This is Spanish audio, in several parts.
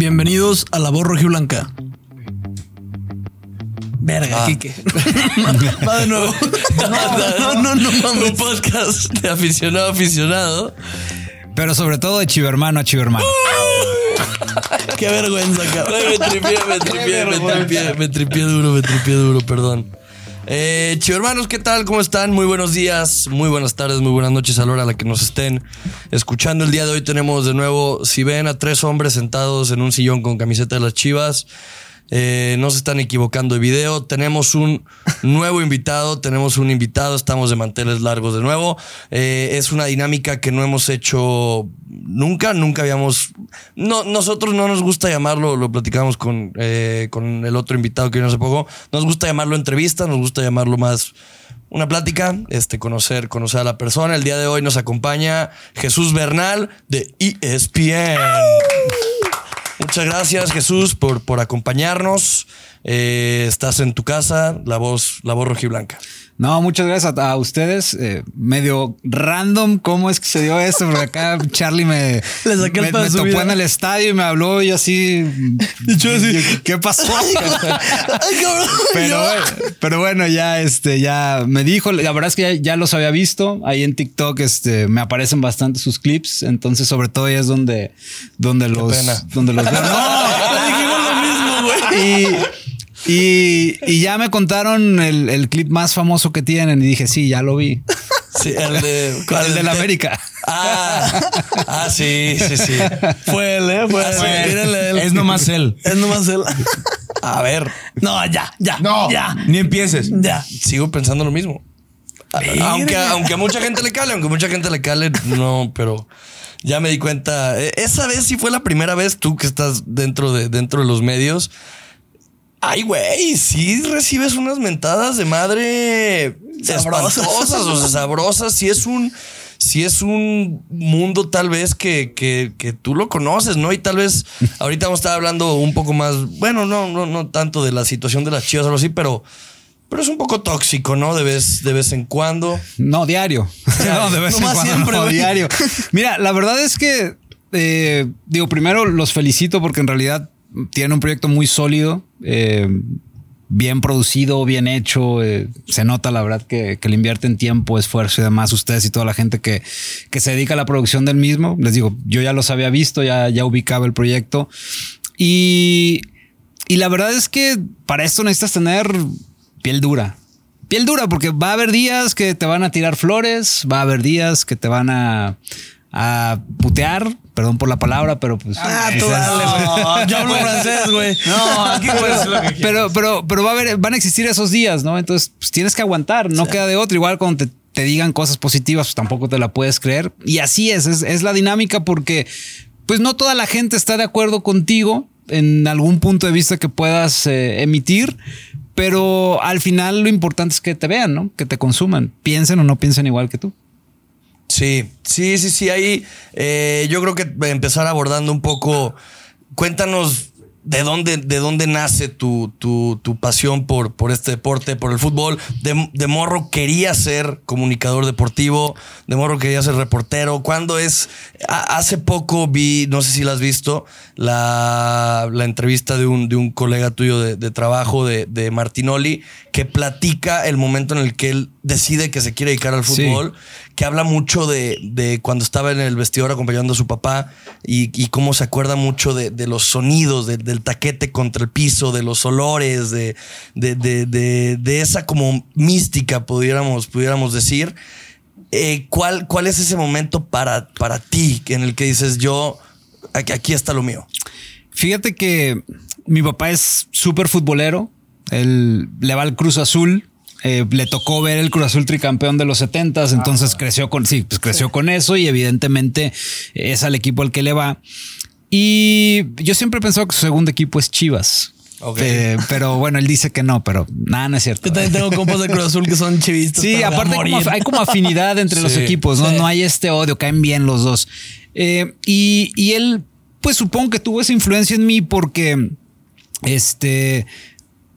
Bienvenidos a La Voz Rojiblanca. Verga, Ah. Kike. Va de nuevo. No, no, no, no, mames. Un podcast de aficionado a aficionado. Pero sobre todo de chivermano a chivermano. Qué vergüenza, cabrón. Me tripié, me tripié, me tripié, me tripié duro, me tripié duro, perdón. Eh, chivo hermanos, ¿qué tal? ¿Cómo están? Muy buenos días, muy buenas tardes, muy buenas noches a la hora a la que nos estén escuchando. El día de hoy tenemos de nuevo, si ven a tres hombres sentados en un sillón con camiseta de las chivas, eh, no se están equivocando de video. Tenemos un nuevo invitado, tenemos un invitado, estamos de manteles largos de nuevo. Eh, es una dinámica que no hemos hecho nunca, nunca habíamos... No, nosotros no nos gusta llamarlo, lo platicamos con, eh, con el otro invitado que vino hace poco, nos gusta llamarlo entrevista, nos gusta llamarlo más una plática, este, conocer, conocer a la persona. El día de hoy nos acompaña Jesús Bernal de ESPN. Muchas gracias, Jesús, por, por acompañarnos. Eh, estás en tu casa, la voz, la voz rojiblanca. No, muchas gracias a, a ustedes. Eh, medio random cómo es que se dio esto, porque acá Charlie me, Le saqué topó en el estadio y me habló y así. yo así. ¿Qué pasó? Pero, pero bueno, ya este, ya me dijo, la verdad es que ya, ya los había visto. Ahí en TikTok este, me aparecen bastante sus clips. Entonces, sobre todo, ahí es donde, donde los, pena. donde los veo. No, Le dijimos lo mismo, güey. Y, y, y ya me contaron el, el clip más famoso que tienen y dije, sí, ya lo vi. Sí, el de. ¿cuál? El de la América. Ah, ah, sí, sí, sí. Fue él, ¿eh? Fue él. Fue él. Mírenle él. Es nomás él. Es nomás él. A ver, No, ya, ya. No, Ya. ni empieces. Ya. sigo pensando lo mismo. Aunque, aunque a mucha gente le cale, aunque a mucha gente le cale, no, pero ya me di cuenta. Eh, Esa vez sí fue la primera vez tú que estás dentro de, dentro de los medios. Ay, güey, sí recibes unas mentadas de madre Sabrosas. espantosas, o sea, sabrosas. Si es un, si es un mundo tal vez que, que, que tú lo conoces, ¿no? Y tal vez ahorita vamos a estar hablando un poco más, bueno, no, no, no tanto de la situación de las chivas o algo así, pero, pero es un poco tóxico, ¿no? De vez, de vez en cuando. No, diario. no, de vez en cuando, siempre, no, diario. Mira, la verdad es que, eh, digo, primero los felicito porque en realidad tienen un proyecto muy sólido, eh, bien producido, bien hecho. eh, se nota, la verdad, que, que le invierten tiempo, esfuerzo y demás. Ustedes y toda la gente que, que se dedica a la producción del mismo. Les digo, yo ya los había visto, ya, ya ubicaba el proyecto. Y, y la verdad es que para esto necesitas tener piel dura. Piel dura, porque va a haber días que te van a tirar flores, va a haber días que te van a, a putear, perdón por la palabra, pero pues. Ah, tú dale. Yo hablo francés, güey. No, aquí puedes lo que quieras. pero, pero, pero va a haber, van a existir esos días, ¿no? Entonces pues, tienes que aguantar, no queda de otro. Igual cuando te, te digan cosas positivas, pues tampoco te la puedes creer. Y así es, es, es la dinámica porque pues no toda la gente está de acuerdo contigo en algún punto de vista que puedas eh, emitir. Pero al final lo importante es que te vean, ¿no? Que te consuman, piensen o no piensen igual que tú. Sí, sí, sí, sí. Ahí eh, yo creo que empezar abordando un poco. Cuéntanos de dónde, de dónde nace tu, tu, tu pasión por, por este deporte, por el fútbol. De, de morro quería ser comunicador deportivo, de morro quería ser reportero. ¿Cuándo es? A- hace poco vi, no sé si la has visto, la, la entrevista de un, de un colega tuyo de, de trabajo, de, de Martinoli, que platica el momento en el que él decide que se quiere dedicar al Sí. Que habla mucho de, de cuando estaba en el vestidor acompañando a su papá y, cómo se acuerda mucho de, los sonidos, de- del taquete contra el piso, de los olores, de esa como mística, pudiéramos, pudiéramos decir. Eh, ¿cuál, ¿Cuál es ese momento para, para ti en el que dices yo, aquí, aquí está lo mío? Fíjate que mi papá es súper futbolero. Él le va al Cruz Azul. Eh, le tocó ver el Cruz Azul tricampeón de los 70 entonces creció con sí, pues creció con eso y evidentemente es al equipo al que le va. Y yo siempre he pensado que su segundo equipo es Chivas. Ok. Eh, pero bueno, él dice que no, pero nada, no es cierto. Yo también tengo compas de Cruz Azul que son chivistas. Sí, aparte hay como, hay como afinidad entre los Sí, equipos, ¿no? sí. No hay este odio, caen bien los dos. Eh, y, y él, pues supongo que tuvo esa influencia en mí porque, este,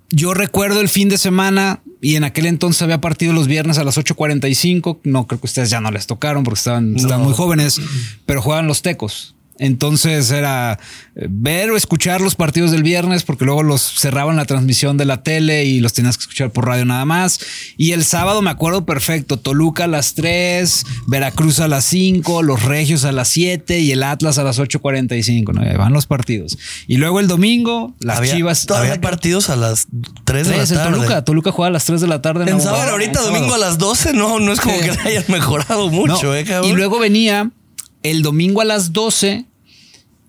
yo recuerdo el fin de semana y en aquel entonces había partido los viernes a las 8.45. No creo que ustedes ya no les tocaron porque estaban, estaban No. muy jóvenes, pero jugaban los tecos. Entonces era eh, ver o escuchar los partidos del viernes porque luego los cerraban la transmisión de la tele y los tenías que escuchar por radio nada más. Y el sábado me acuerdo perfecto, Toluca a las 3, Veracruz a las 5, los Regios a las 7 y el Atlas a las 8.45. ¿no? Van los partidos. Y luego el domingo, las había, Chivas. Había partidos a las 3 de la 3 en tarde. Toluca. Toluca juega a las 3 de la tarde. En sábado, Bueno, ahorita sábado. domingo a las 12, no, no es como que la hayan mejorado mucho, No, eh. Y luego venía el domingo a las 12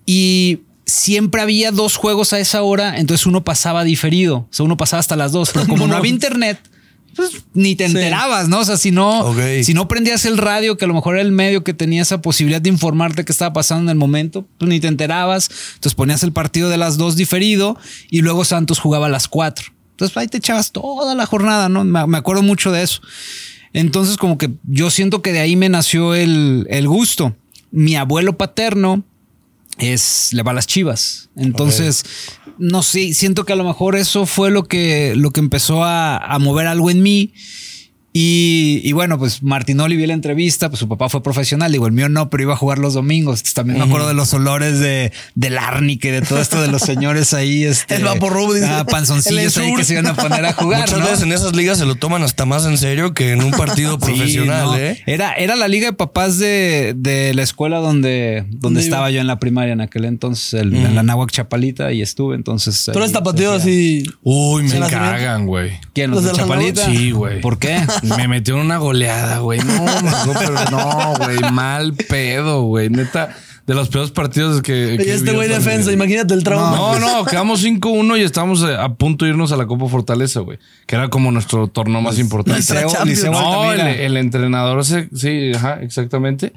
y siempre había dos juegos a esa hora, entonces uno pasaba diferido, o sea, uno pasaba hasta las dos, pero como no había internet, pues ni te enterabas, ¿no? O sea, si no, si no prendías el radio, que a lo mejor era el medio que tenía esa posibilidad de informarte qué estaba pasando en el momento, pues ni te enterabas. Entonces ponías el partido de las dos diferido y luego Santos jugaba a las cuatro. Entonces ahí te echabas toda la jornada, ¿no? Me, me acuerdo mucho de eso. Entonces, como que yo siento que de ahí me nació el, el gusto. Mi abuelo paterno es le va a las chivas. Entonces, no sé, siento que a lo mejor eso fue lo que, lo que empezó a, a mover algo en mí. Y, y bueno, pues Martinoli vi la entrevista, pues su papá fue profesional, digo, el mío no, pero iba a jugar los domingos. Entonces, también me acuerdo de los olores de, del árnique, de todo esto de los señores ahí, este, El Vaporrub, dice. ah, panzoncillos ahí que se iban a poner a jugar. Muchas ¿no? veces en esas ligas se lo toman hasta más en serio que en un partido Sí, profesional, no. ¿eh? Era, era la liga de papás de, de la escuela donde, donde ¿Dónde estaba yo en la primaria en aquel entonces, el- en la Náhuac Chapalita, y estuve. Entonces. Tú eres tapatío hacía- así. Uy, me cagan, güey. ¿Quién? ¿Los, ¿Los de Chapalita? Sí, güey. ¿Por qué? Me metió en una goleada, güey. No, no, pero no, güey. Mal pedo, güey. Neta, de los peores partidos que. Que este güey defensa, imagínate el trauma. No, no, quedamos 5-1 y estábamos eh, a punto de irnos a la Copa Fortaleza, güey. Que era como nuestro torneo más importante. Liceo- Champions. Liceo No, el entrenador se. Sí, ajá, exactamente.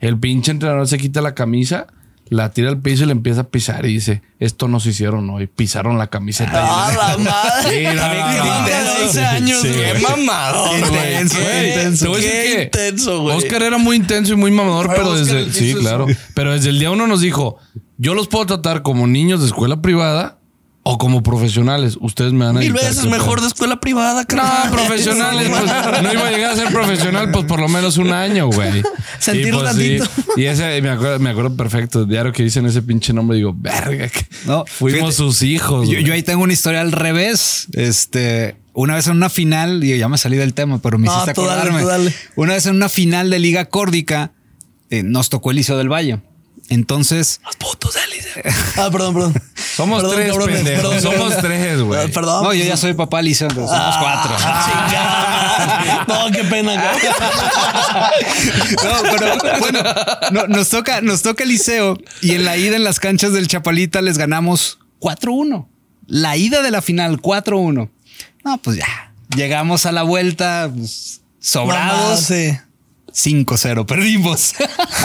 El pinche entrenador se quita la camisa, la tira al piso y le empieza a pisar y dice: Esto nos hicieron hoy. Pisaron la camiseta. ¡Ah, la madre! Sí, no, no, no. Intenso. De 11 años, Sí. ¡Qué mamador, Qué güey! intenso, ¡Qué qué intenso. Te voy a decir ¡Qué que intenso, güey! Oscar era muy intenso y muy mamador, pero desde. Sí, claro. Pero desde el día uno nos dijo: Yo los puedo tratar como niños de escuela privada o como profesionales. Ustedes me van a Mil dictar veces mejor pedo". de escuela privada, No, carnal. profesionales, pues, no iba a llegar a ser profesional, pues por lo menos un año, güey. Sentir y, pues, sí. Y ese me acuerdo, me acuerdo perfecto. Diario que dicen ese pinche nombre, digo, verga, que No, fuimos fíjate, sus hijos. Yo, ahí tengo una historia al revés. Este, una vez en una final, y ya me salí del tema, pero me No, hiciste dale, acordarme. dale. Una vez en una final de Liga Córdica, eh, nos tocó el Liceo del Valle. Entonces, Los putos élites. Ah, perdón, perdón. Somos Perdón, tres, cabrones, pendejos. perdón, Somos tres, güey. Ah, Perdón. no, yo ya soy papá Liceo, entonces somos cuatro. Chingada. No, qué pena. No, pero bueno, no- nos toca, nos toca el liceo y en la ida en las canchas del Chapalita les ganamos 4-1. La ida de la final, 4-1. No, pues ya. Llegamos a la vuelta pues, sobrados. Sí. 5-0, perdimos.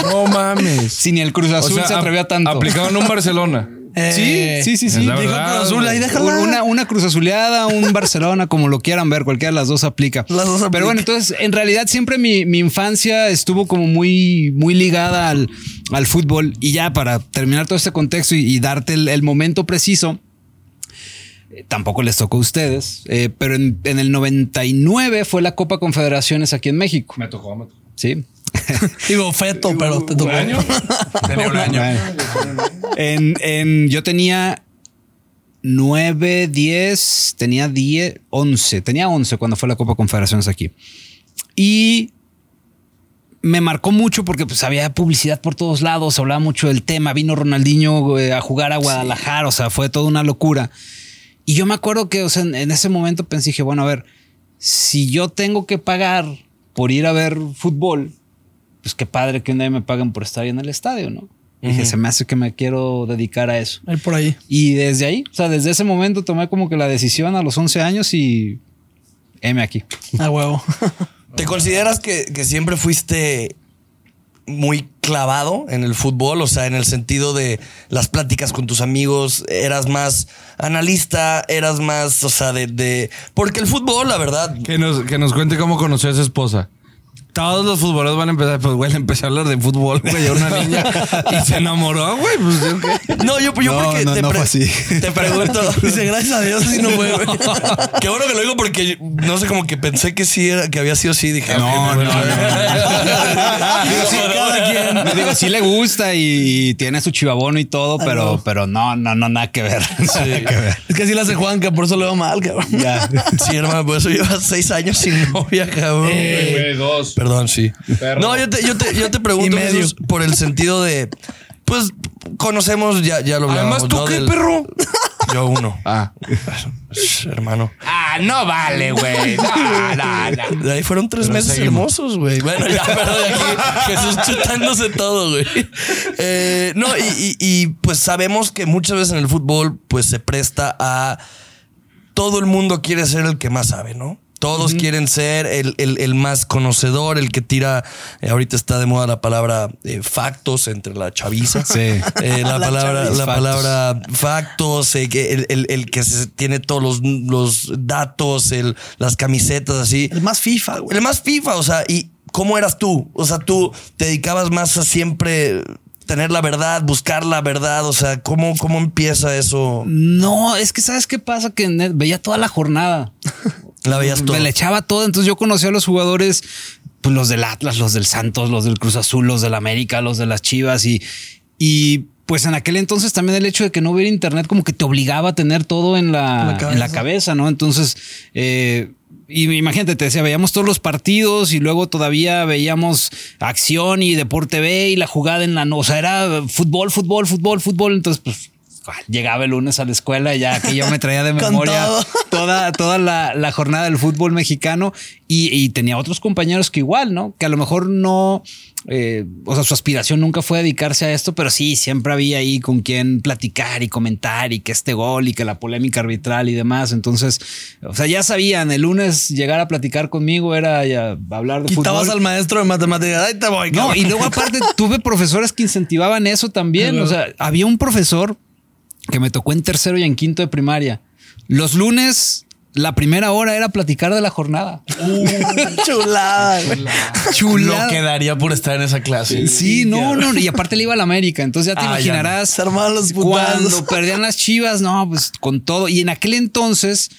No mames. Si ni el Cruz Azul se ap- atrevía tanto. Aplicaban un Barcelona. Eh, sí, sí, sí, sí. Dijo Cruz Azul, ahí güey. déjala. Una, una Cruz Azuleada, un Barcelona, como lo quieran ver, cualquiera de las dos aplica. Las dos aplica. Pero bueno, entonces, en realidad siempre mi, mi infancia estuvo como muy, muy ligada al, al fútbol. Y ya para terminar todo este contexto y, y darte el, el momento preciso, eh, tampoco les tocó a ustedes, eh, pero en, en el 99 fue la Copa Confederaciones aquí en México. Me tocó, me tocó. Sí. Digo, feto, pero te tocó. año? Tenía un año. En, en- yo tenía 9, 10, tenía 10, 11. Tenía 11 cuando fue la Copa Confederaciones aquí. Y me marcó mucho porque pues había publicidad por todos lados, hablaba mucho del tema. Vino Ronaldinho eh, a jugar a Guadalajara, o sea, fue toda una locura. Y yo me acuerdo que, o sea, en, en ese momento pensé, dije, bueno, a ver, si yo tengo que pagar por ir a ver fútbol, pues qué padre que un día me paguen por estar ahí en el estadio, ¿no? Dije, se me hace que me quiero dedicar a eso. Ahí por ahí. Y desde ahí, o sea, desde ese momento tomé como que la decisión a los 11 años y M aquí. A huevo. ¿Te consideras que, que siempre fuiste muy clavado en el fútbol? O sea, en el sentido de las pláticas con tus amigos, eras más analista, eras más, o sea, de... de- porque el fútbol, la verdad... Que nos, que nos cuente cómo conoció a su esposa. Todos los futboleros van a empezar, pues, güey, le empecé a hablar de fútbol, güey, a una niña y se enamoró, güey. Pues. No, yo, yo No, porque no, te, no pre- así. te pregunto... Dice, gracias a Dios, así no fue, güey. Qué bueno que lo digo porque no sé, como que pensé que sí era, que había sido así. Dije, No, ok, no, bueno. no, Sí, quién. Me digo, sí le gusta y, tiene su chivabono y todo, pero, no. pero no, no, no, nada que ver. Nada que ver. Es que así la hace Juanca, por eso le va mal, cabrón. Ya. Sí, hermano, por eso llevas seis años sin novia, cabrón. Güey, dos. Perdón, sí. Perro. No, yo te, yo te, yo te pregunto. Jesús, por el sentido de, pues, conocemos, ya, ya lo hablábamos. Además, ¿tú ¿no? qué, Del- perro? Yo uno. Ah. Hermano. Ah, no vale, güey. No, no, no. De ahí fueron tres meses seguimos. hermosos, güey. Bueno, ya, pero de aquí Jesús chutándose todo, güey. Eh, no, y, y- y, pues sabemos que muchas veces en el fútbol, pues se presta a todo el mundo quiere ser el que más sabe, ¿no? Todos quieren ser el, el- el más conocedor, el que tira. eh, ahorita está de moda la palabra eh, factos entre la chaviza. Sí. Eh, la, La palabra, la Factos. palabra factos, el, el- el que se tiene todos los, los datos, el, las camisetas así. El más FIFA, güey. El más FIFA, o sea, ¿y cómo eras tú? O sea, tú te dedicabas más a siempre tener la verdad, buscar la verdad, o sea, ¿cómo, cómo empieza eso? No, es que sabes qué pasa que veía toda la jornada. La veías todo. Me le echaba todo. Entonces yo conocí a los jugadores, pues los del Atlas, los del Santos, los del Cruz Azul, los del América, los de las Chivas y, y pues en aquel entonces también el hecho de que no hubiera internet como que te obligaba a tener todo en la, En la cabeza. en la cabeza, ¿no? Entonces, eh, y imagínate, te decía, veíamos todos los partidos y luego todavía veíamos acción y Deporte B y la jugada en la no, o sea, era fútbol, fútbol, fútbol, fútbol. Entonces, pues llegaba el lunes a la escuela y ya que yo me traía de memoria toda, toda la, la jornada del fútbol mexicano y, y tenía otros compañeros que igual, ¿no? Que a lo mejor no, eh, o sea, su aspiración nunca fue dedicarse a esto, pero sí, siempre había ahí con quien platicar y comentar y que este gol y que la polémica arbitral y demás. Entonces, o sea, ya sabían, el lunes llegar a platicar conmigo era ya hablar de Quitabas fútbol. al maestro de matemáticas. Ahí te voy, No, cabrón. y luego aparte tuve profesores que incentivaban eso también. O sea, había un profesor que me tocó en tercero y en quinto de primaria. Los lunes, la primera hora era platicar de la jornada. Chulada, güey. Chulada. Lo quedaría por estar en esa clase. Sí, no, no, y aparte le iba a la América, entonces ya te Ah, imaginarás Se armaban los cuando perdían las Chivas, no, pues con todo. Y en aquel entonces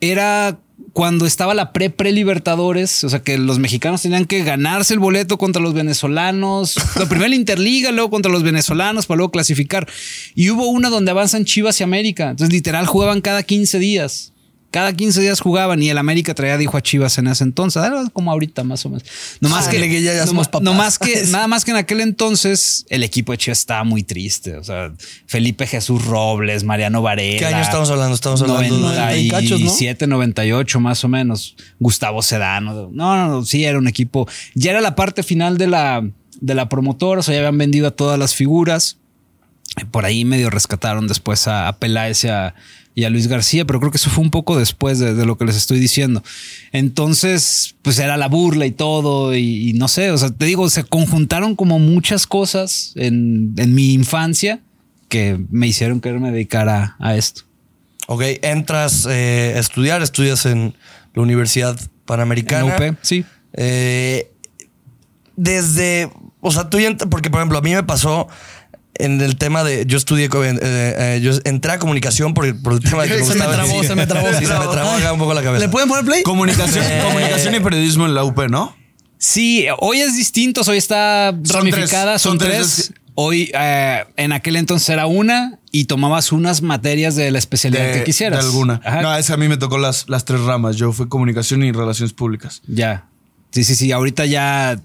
era cuando estaba la pre pre Libertadores, o sea que los mexicanos tenían que ganarse el boleto contra los venezolanos, la Interliga, luego contra los venezolanos para luego clasificar. Y hubo una donde avanzan Chivas y América, entonces literal jugaban cada 15 días. Cada 15 días jugaban y el América traía, dijo a Chivas en ese entonces, era como ahorita más o menos. No más que, que ya- somos papás. no más que, nada más que en aquel entonces el equipo de Chivas estaba muy triste. O sea, Felipe Jesús Robles, Mariano Varela. ¿Qué año estamos hablando? Estamos hablando de- 90 y cachos, ¿no? 97, 98 más o menos. Gustavo Sedano. No, no, no, sí era un equipo. Ya era la parte final de la, de la promotora, o sea, ya habían vendido a todas las figuras. Por ahí medio rescataron después a, a Peláez y a, y a Luis García, pero creo que eso fue un poco después de, de lo que les estoy diciendo. Entonces, pues era la burla y todo, y, y no sé, o sea, te digo, se conjuntaron como muchas cosas en, en mi infancia que me hicieron quererme dedicar a, a esto. Ok, entras eh, a estudiar, estudias en la Universidad Panamericana. En UP, sí. Eh, desde, o sea, tú ya, porque por ejemplo, a mí me pasó en el tema de, yo estudié, eh, eh, yo entré a comunicación por el, por el tema de que me Se me gustaba. trabó, se me trabó. Sí, se me trabó acá un poco la cabeza. ¿Le pueden poner play? Comunicación, Eh. comunicación y periodismo en la UP, ¿no? Sí, hoy es distinto, hoy está Son ramificada, tres, son, son tres. tres. Hoy, eh, en aquel entonces era una y tomabas unas materias de la especialidad que quisieras. de alguna. Ajá. No, esa a mí me tocó las, las tres ramas. Yo fui comunicación y relaciones públicas. Ya. Sí, sí, sí. Ahorita ya,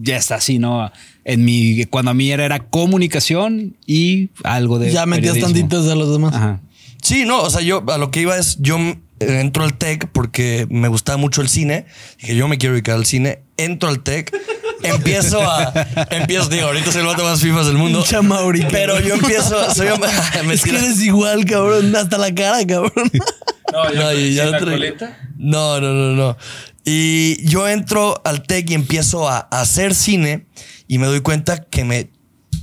ya está así, ¿no? En mi, cuando a mí era, era comunicación y algo de. Ya metías tantitos de los demás. Ajá. Sí, no, o sea, yo a lo que iba es, yo entro al TEC porque me gustaba mucho el cine. Dije, yo me quiero dedicar al cine. Entro al TEC, empiezo a. Empiezo, digo, ahorita soy el vato más fifas del mundo. Pinche Mauri, Pero yo empiezo. Soy, me Es que eres igual, cabrón. Hasta la cara, cabrón. No, No, y ya ¿sin la coleta? No, no, no, no. Y yo entro al TEC y empiezo a, a hacer cine y me doy cuenta que me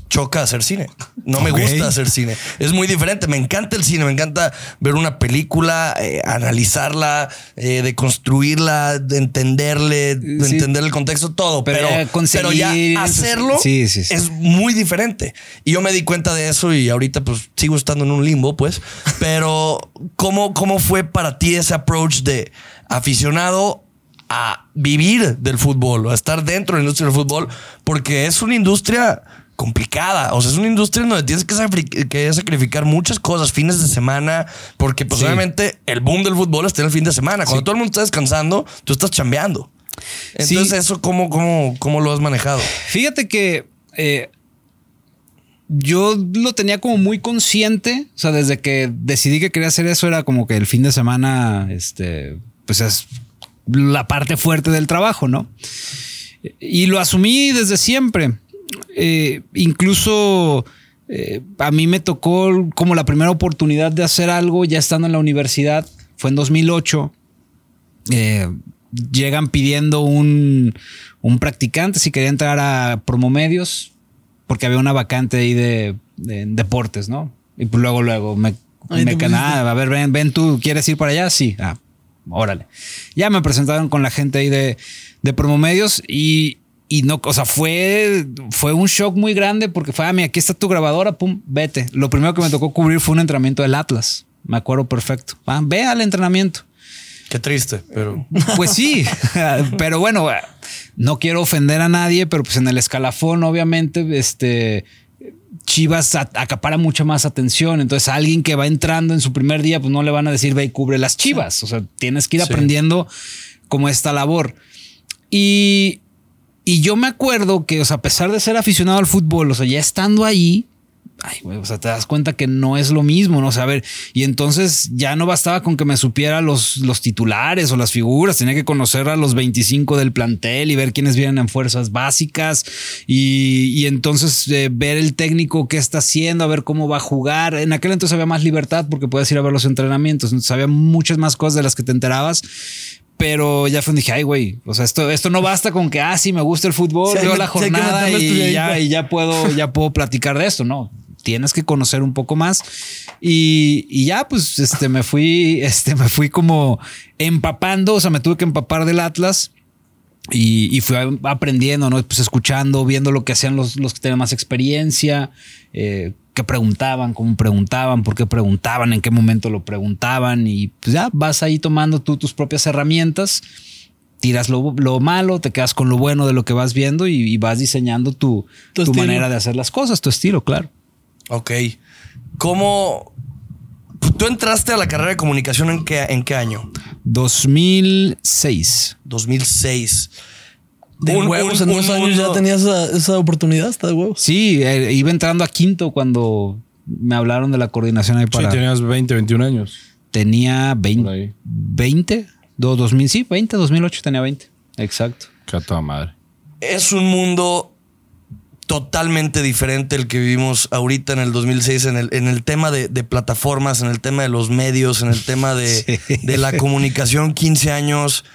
choca hacer cine. No me gusta hacer cine. Es muy diferente. Me encanta el cine. Me encanta ver una película, eh, analizarla, eh, deconstruirla, de entenderle, de Sí. entender el contexto, todo. Pero Pero, conseguir pero ya hacerlo sí, sí, sí. es muy diferente. Y yo me di cuenta de eso y ahorita pues sigo estando en un limbo, pues. Pero ¿cómo, cómo fue para ti ese approach de aficionado a vivir del fútbol, a estar dentro de la industria del fútbol, porque es una industria complicada. O sea, es una industria donde tienes que, que sacrificar muchas cosas, fines de semana, porque pues Sí. obviamente el boom del fútbol está en el fin de semana. Cuando todo el mundo está descansando, tú estás chambeando. Entonces, Sí. eso, ¿cómo, cómo, ¿cómo lo has manejado? Fíjate que eh, yo lo tenía como muy consciente. O sea, desde que decidí que quería hacer eso, era como que el fin de semana, este, pues es la parte fuerte del trabajo, ¿no? Y lo asumí desde siempre. Eh, incluso eh, a mí me tocó como la primera oportunidad de hacer algo ya estando en la universidad. Fue en 2008. Eh, llegan pidiendo un, un practicante si quería entrar a Promomedios porque había una vacante ahí de, de deportes, ¿no? Y pues luego, luego me, me can- ah, a ver, ven, ven tú, ¿quieres ir para allá? Sí, ah, órale. Ya me presentaron con la gente ahí de, de Promomedios y, y no, o sea, fue, fue un shock muy grande porque fue, ah, mira, aquí está tu grabadora, pum, vete. Lo primero que me tocó cubrir fue un entrenamiento del Atlas. Me acuerdo perfecto. Ah, ve al entrenamiento. Qué triste, pero... Pues sí, pero bueno, no quiero ofender a nadie, pero pues en el escalafón, obviamente, este Chivas acapara mucha más atención. Entonces, a alguien que va entrando en su primer día, pues no le van a decir ve y cubre las Chivas. O sea, tienes que ir Sí. aprendiendo como esta labor. Y, y yo me acuerdo que, o sea, a pesar de ser aficionado al fútbol, o sea, ya estando ahí, ay, güey, o sea, te das cuenta que no es lo mismo, ¿no? O sea, a ver, y entonces ya no bastaba con que me supiera los, los titulares o las figuras, tenía que conocer a los 25 del plantel y ver quiénes vienen en fuerzas básicas y, y entonces eh, ver el técnico qué está haciendo, a ver cómo va a jugar. En aquel entonces había más libertad porque puedes ir a ver los entrenamientos, entonces había muchas más cosas de las que te enterabas. Pero ya fue dije, ay, güey, o sea, esto, esto no basta con que, ah, sí, me gusta el fútbol, Sí, veo la jornada y ya, y ya puedo, ya puedo platicar de esto, ¿no? Tienes que conocer un poco más. Y, y ya, pues, este, me fui, este, me fui como empapando, o sea, me tuve que empapar del Atlas. Y, y fui aprendiendo, ¿no? Pues escuchando, viendo lo que hacían los, los que tenían más experiencia, eh, qué preguntaban, cómo preguntaban, por qué preguntaban, en qué momento lo preguntaban. Y pues ya vas ahí tomando tú tus propias herramientas, tiras lo, lo malo, te quedas con lo bueno de lo que vas viendo y, y vas diseñando tu, Tu manera de hacer las cosas, tu estilo, claro. Ok. ¿Cómo... ¿Tú entraste a la carrera de comunicación en qué, en qué año? 2006. 2006. De Un- huevos, un- en dos años ya tenías esa, esa oportunidad, está de huevos. Sí, eh, iba entrando a quinto cuando me hablaron de la coordinación ahí Sí, para... tenías 20, 21 años. Tenía Por 20. ahí. 20, do- 2000, sí, 20, 2008 tenía 20. Exacto. Que a toda madre. Es un mundo totalmente diferente el que vivimos ahorita en el 2006, en el, en el tema de, de plataformas, en el tema de los medios, en el tema de, Sí. de la comunicación, 15 años.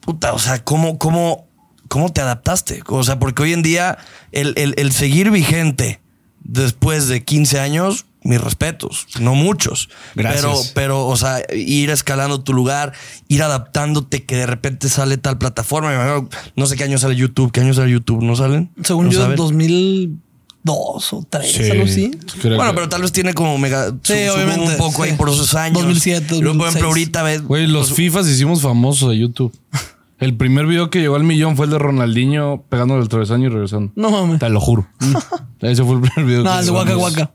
Puta, o sea, ¿cómo, cómo, cómo te adaptaste? O sea, porque hoy en día el, el- el seguir vigente después de 15 años, mis respetos, no muchos. Gracias. Pero, pero, o sea, ir escalando tu lugar, ir adaptándote, que de repente sale tal plataforma. No sé qué año sale YouTube, qué año sale YouTube, ¿no salen? Según ¿No yo, sabes? 2002 o 3, algo así. Creo Bueno, que- pero tal vez tiene como mega. Sí, su- obviamente, Un poco sí. ahí por esos años. 2007, Y luego, por ejemplo, 2006. ahorita ves. Güey, los pues, FIFAs hicimos famosos de YouTube. El primer video que llegó al millón fue el de Ronaldinho pegándole el travesaño y regresando. No mames. Te lo juro. Ese fue el primer video. No, que el de Waka. Waka.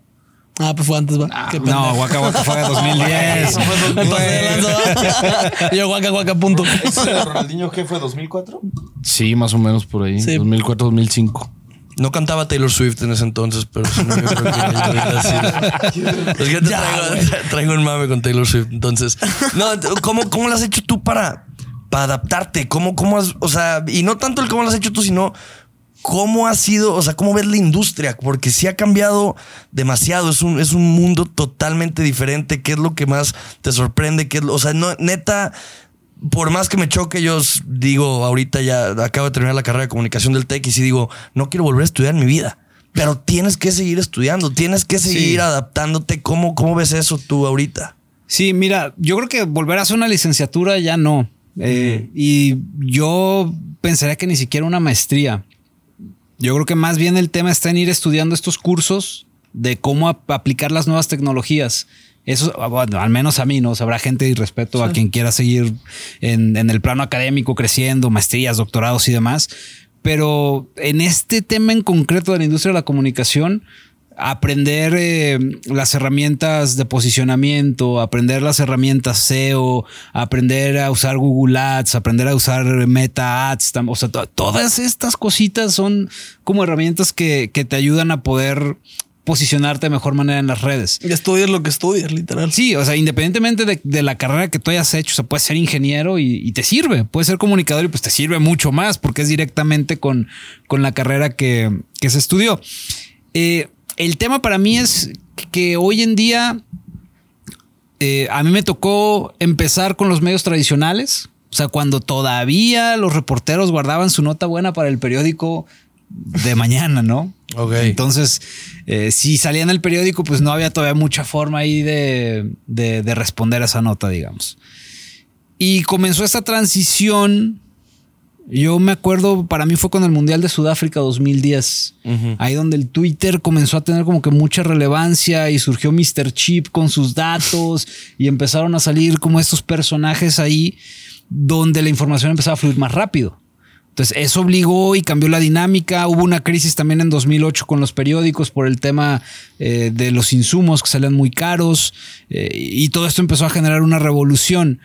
Ah, pues fue antes, va. Qué No. Waka Waka fue de 2010. Me pasé de lanza, va. Yo, Waka Waka, punto. Ronaldinho qué fue? ¿2004? Sí, más o menos por ahí. Sí. 2004, 2005. No cantaba Taylor Swift en ese entonces, pero si no, yo creo que ahorita sí. Es que te traigo, traigo un mame con Taylor Swift. Entonces, no, ¿cómo, cómo lo has hecho tú para, para adaptarte? ¿Cómo, cómo has, o sea, y no tanto el cómo lo has hecho tú, sino cómo ha sido, o sea, cómo ves la industria? Porque sí ha cambiado demasiado. Es un, es un mundo totalmente diferente. ¿Qué es lo que más te sorprende? ¿Qué es lo- o sea, no, neta, por más que me choque, yo digo, ahorita ya acabo de terminar la carrera de comunicación del TEC y sí digo, no quiero volver a estudiar en mi vida. Pero tienes que seguir estudiando, tienes que seguir Sí. adaptándote. ¿Cómo, ¿Cómo ves eso tú ahorita? Sí, mira, yo creo que volver a hacer una licenciatura ya no. Eh, Y yo pensaría que ni siquiera una maestría. Yo creo que más bien el tema está en ir estudiando estos cursos de cómo ap- aplicar las nuevas tecnologías. Eso, bueno, al menos a mí, ¿no? O sea, habrá gente y respeto a quien quiera seguir en, en el plano académico, creciendo, maestrías, doctorados y demás. Pero en este tema en concreto de la industria de la comunicación, aprender eh, las herramientas de posicionamiento, aprender las herramientas SEO, aprender a usar Google Ads, aprender a usar Meta Ads, o sea, to- todas estas cositas son como herramientas que, que te ayudan a poder posicionarte de mejor manera en las redes. Y estudias lo que estudias, literal. Sí, o sea, independientemente de, de la carrera que tú hayas hecho, o sea, puedes ser ingeniero y, y te sirve, puedes ser comunicador y pues te sirve mucho más porque es directamente con, con la carrera que, que se estudió. Eh, el tema para mí es que hoy en día eh, a mí me tocó empezar con los medios tradicionales, o sea, cuando todavía los reporteros guardaban su nota buena para el periódico de mañana, ¿no? Ok. Entonces, eh, si salía en el periódico, pues no había todavía mucha forma ahí de, de- de responder a esa nota, digamos. Y comenzó esta transición. Yo me acuerdo, para mí fue con el Mundial de Sudáfrica 2010. Ahí donde el Twitter comenzó a tener como que mucha relevancia y surgió Mr. Chip con sus datos y empezaron a salir como estos personajes ahí donde la información empezaba a fluir más rápido. Entonces, eso obligó y cambió la dinámica. Hubo una crisis también en 2008 con los periódicos por el tema eh, de los insumos que salían muy caros. eh, y todo esto empezó a generar una revolución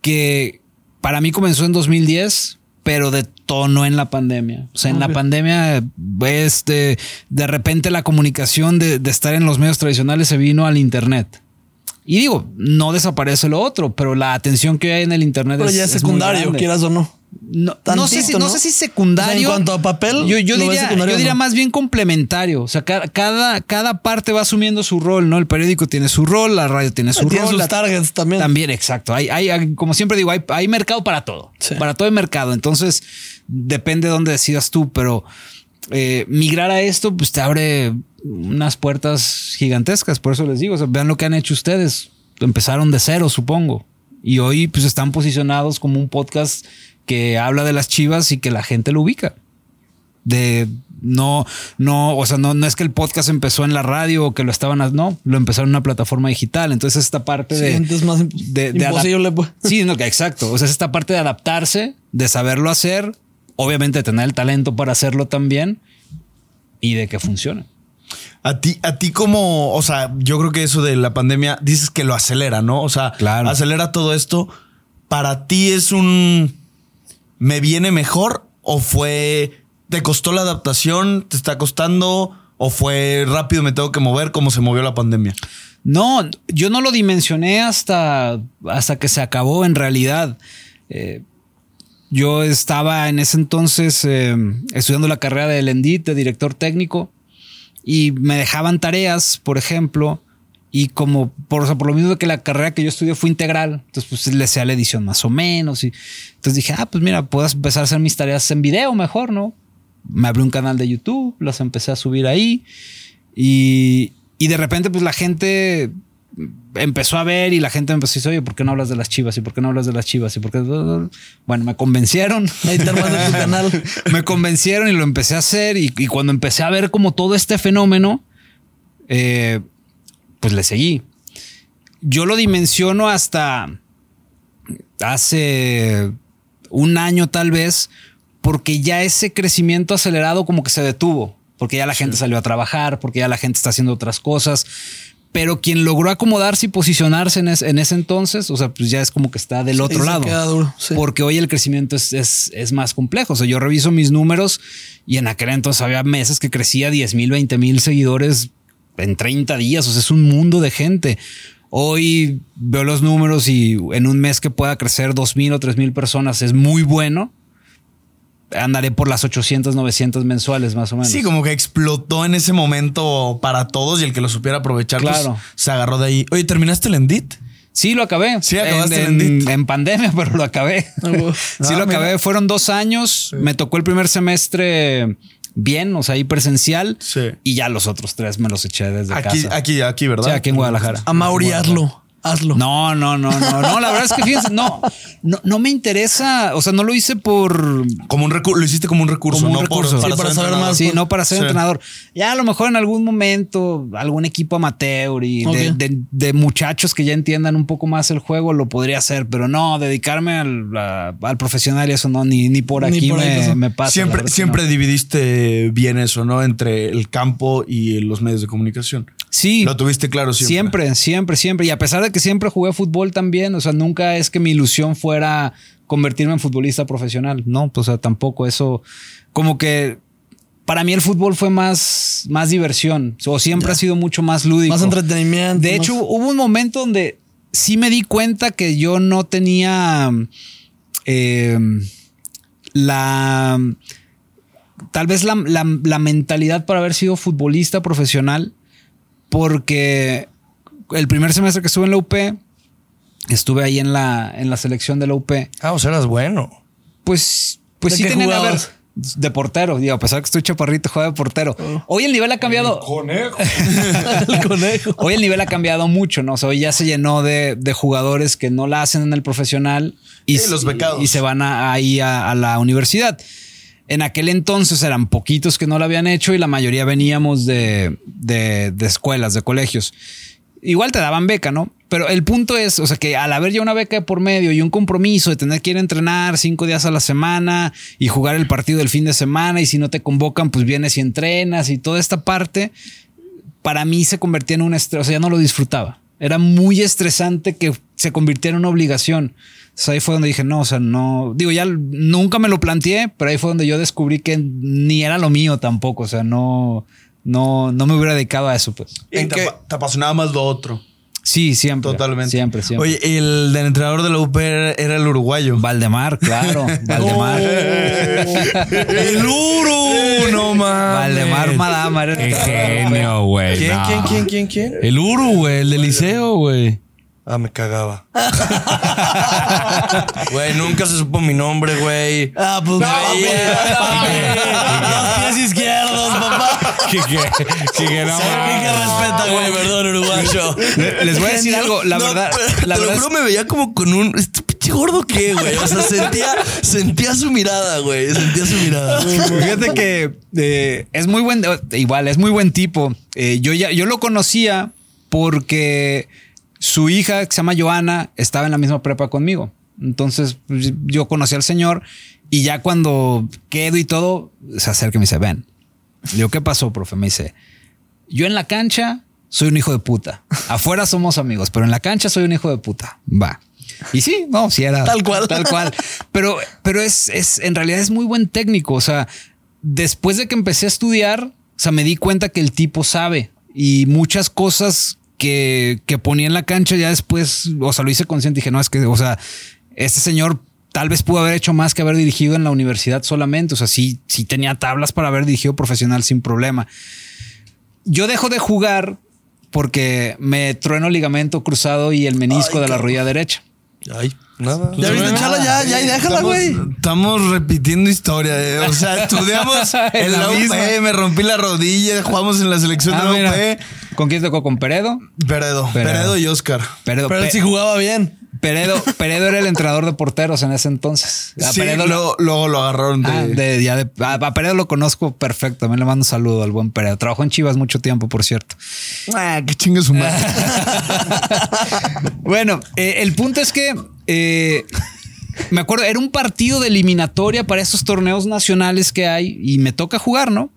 que para mí comenzó en 2010, pero detonó en la pandemia. O sea, en la pandemia, este, de repente la comunicación de, de estar en los medios tradicionales se vino al Internet. Y digo, no desaparece lo otro, pero la atención que hay en el Internet Pero es, ya es secundario, quieras o no. No, no sé si, no ¿no? sé si secundario. O sea, en cuanto a papel, yo, yo ¿lo ves diría, yo diría más bien complementario. O sea, ca- cada, cada parte va asumiendo su rol, ¿no? El periódico tiene su rol, la radio tiene su Tiene rol. sus la- targets también. También, exacto. Hay, hay, como siempre digo, hay, hay mercado para todo. Sí. Para todo hay mercado. Entonces, depende de dónde decidas tú, pero eh, migrar a esto, pues te abre unas puertas gigantescas. Por eso les digo, o sea, vean lo que han hecho ustedes. Empezaron de cero, supongo. Y hoy, pues están posicionados como un podcast que habla de las chivas y que la gente lo ubica de no, no, o sea, no, no es que el podcast empezó en la radio o que lo estaban, a- no, lo empezaron en una plataforma digital. Entonces, esta parte Sí, de, antes más imp- de- de imposible, pues. Sí, no, que exacto. O sea, es esta parte de adaptarse, de saberlo hacer, obviamente tener el talento para hacerlo también y de que funcione. A ti, a ti como, o sea, yo creo que eso de la pandemia, dices que lo acelera, ¿no? O sea, Claro. acelera todo esto. ¿Para ti es un me viene mejor o fue te costó la adaptación, te está costando o fue rápido me tengo que mover como se movió la pandemia? No, yo no lo dimensioné hasta, hasta que se acabó en realidad. Eh, yo estaba en ese entonces eh, estudiando la carrera del ENDIT, de director técnico, y me dejaban tareas, por ejemplo, y como por, o sea, por lo mismo que la carrera que yo estudié fue integral, entonces pues le hacía la edición más o menos. Y entonces dije, ah, pues mira, puedo empezar a hacer mis tareas en video mejor, ¿no? Me abrí un canal de YouTube, las empecé a subir ahí. Y, y de repente, pues la gente empezó a ver y la gente me empezó a decir, oye, ¿por qué no hablas de las chivas? ¿Y por qué no hablas de las chivas? ¿Y por qué? Bueno, me convencieron. Ahí te de tu canal. me convencieron y lo empecé a hacer. Y, y cuando empecé a ver como todo este fenómeno, eh, pues le seguí. Yo lo dimensiono hasta hace un año tal vez, porque ya ese crecimiento acelerado como que se detuvo, porque ya la gente salió a trabajar, porque ya la gente está haciendo otras cosas. Pero quien logró acomodarse y posicionarse en, es- en ese entonces, o sea, pues ya es como que está del otro lado. queda duro, sí. Porque hoy el crecimiento es, es, es más complejo. O sea, yo reviso mis números y en aquel entonces había meses que crecía 10 mil, 20 mil seguidores en 30 días. O sea, es un mundo de gente. Hoy veo los números y en un mes que pueda crecer 2 mil o 3 mil personas es muy bueno. Andaré por las 800, 900 mensuales más o menos. Sí, como que explotó en ese momento para todos y el que lo supiera aprovechar, pues, Claro. se agarró de ahí. Oye, ¿terminaste el Endit? Sí, lo acabé. Sí, acabaste en, el en- Endit. en pandemia, pero lo acabé. sí, Ah, lo acabé. mira. Fueron dos años. Me tocó el primer semestre bien, o sea, ahí presencial. Sí. Y ya los otros tres me los eché desde Aquí, casa. aquí, aquí, ¿verdad? Sí, aquí en Guadalajara. A mauriarlo. Hazlo. No, no, no, no, no. La verdad es que fíjense, no, no, no me interesa. O sea, no lo hice por Como un recurso, lo hiciste como un recurso, Como un no recurso. por Sí, para ser saber entrenador. más. Sí, pues. no para ser Sí. entrenador. Ya a lo mejor en algún momento algún equipo amateur y de, de- de muchachos que ya entiendan un poco más el juego lo podría hacer, pero no, dedicarme al, a- al profesional y eso no, ni, ni por Ni aquí por ahí me, pasa. Siempre, siempre no. dividiste bien eso, ¿no? Entre el campo y los medios de comunicación. Sí. Lo tuviste claro siempre. Siempre, siempre, siempre. Y a pesar de que siempre jugué fútbol también, o sea, nunca es que mi ilusión fuera convertirme en futbolista profesional. No, pues, o sea, tampoco eso. Como que para mí el fútbol fue más, más diversión. O siempre ha sido mucho más lúdico. Más entretenimiento. De más- hecho, hubo un momento donde sí me di cuenta que yo no tenía eh, la tal vez la, la- la mentalidad para haber sido futbolista profesional, porque el primer semestre que estuve en la UP, estuve ahí en la, en la selección de la UP, Ah, o sea, eras bueno. pues, pues ¿De sí qué tenían a ver. jugabas? De portero, digo, a pesar de que estoy chaparrito, juega de portero. Oh. Hoy el nivel ha cambiado. el conejo. Hoy el nivel ha cambiado mucho, ¿no? O sea, hoy ya se llenó de, de jugadores que no la hacen en el profesional y, Sí, los becados. y se van a- ahí a, a la universidad. En aquel entonces eran poquitos que no lo habían hecho y la mayoría veníamos de, de- escuelas, de colegios. Igual te daban beca, ¿no? Pero el punto es, o sea, que al haber ya una beca de por medio y un compromiso de tener que ir a entrenar cinco días a la semana y jugar el partido del fin de semana y si no te convocan, pues vienes y entrenas y toda esta parte, para mí se convertía en un estrés, o sea, ya no lo disfrutaba. Era muy estresante que se convirtiera en una obligación. Sea, ahí fue donde dije, no, o sea, no, digo, ya nunca me lo planteé, pero ahí fue donde yo descubrí que ni era lo mío tampoco, o sea, no, no, no me hubiera dedicado a eso, pues. Y ¿En te, qué? te apasionaba más lo otro. Sí, siempre. Totalmente. Siempre, siempre. Oye, el del entrenador de la UP era, el uruguayo. Valdemar, claro, Valdemar. el Uru, no mames. Valdemar Madama. era el Qué genio, güey. ¿Quién, No. quién, quién, quién, quién? El Uru, güey, el del liceo, güey. Ah, me cagaba. Güey, nunca se supo mi nombre, güey. Ah, pues No, papi, güey. papi. Los pies izquierdos, papá. Que, que, que, que no. Sí, que respeta, Güey, perdón, uruguayo. Les voy a decir algo, la No, verdad, pero la verdad me veía como con un. ¿Este pinche gordo qué, güey? O sea, sentía, sentía su mirada, güey. Sentía su mirada. Fíjate que eh, es muy buen, igual, es muy buen tipo. Eh, yo ya, yo lo conocía porque su hija, que se llama Joana, estaba en la misma prepa conmigo. Entonces, pues, yo conocí al señor y ya cuando quedo y todo, se acerca y me dice, ven. Le digo, ¿qué pasó, profe? Me dice, yo en la cancha soy un hijo de puta. Afuera somos amigos, pero en la cancha soy un hijo de puta. Va. Y sí, no, sí era Tal cual. Tal cual. Pero, pero es, es, en realidad es muy buen técnico. O sea, después de que empecé a estudiar, o sea, me di cuenta que el tipo sabe y muchas cosas que, que ponía en la cancha ya después, o sea, lo hice consciente. Dije, no, es que, o sea, este señor tal vez pudo haber hecho más que haber dirigido en la universidad solamente. O sea, sí, sí tenía tablas para haber dirigido profesional sin problema. Yo dejo de jugar porque me trueno ligamento cruzado y el menisco de la rodilla derecha. Ay, nada. Ya viste, chala, ya, ya, y déjala, güey. Estamos repitiendo historia. eh. O sea, estudiamos en la UP, misma. me rompí la rodilla, jugamos en la selección Ah, de la. UP. ¿Con quién tocó? ¿Con Peredo? Peredo, Peredo. Peredo y Oscar. Peredo, Pero él Pe- sí jugaba bien. Peredo, Peredo era el entrenador de porteros en ese entonces. A Sí, Peredo, luego, luego lo agarraron de. Ah, de- ya de- a, a Peredo lo conozco perfecto. También le mando un saludo al buen Peredo. Trabajó en Chivas mucho tiempo, por cierto. Ah, que chingue su madre. Bueno, eh, el punto es que eh, me acuerdo, era un partido de eliminatoria para esos torneos nacionales que hay y me toca jugar, ¿no?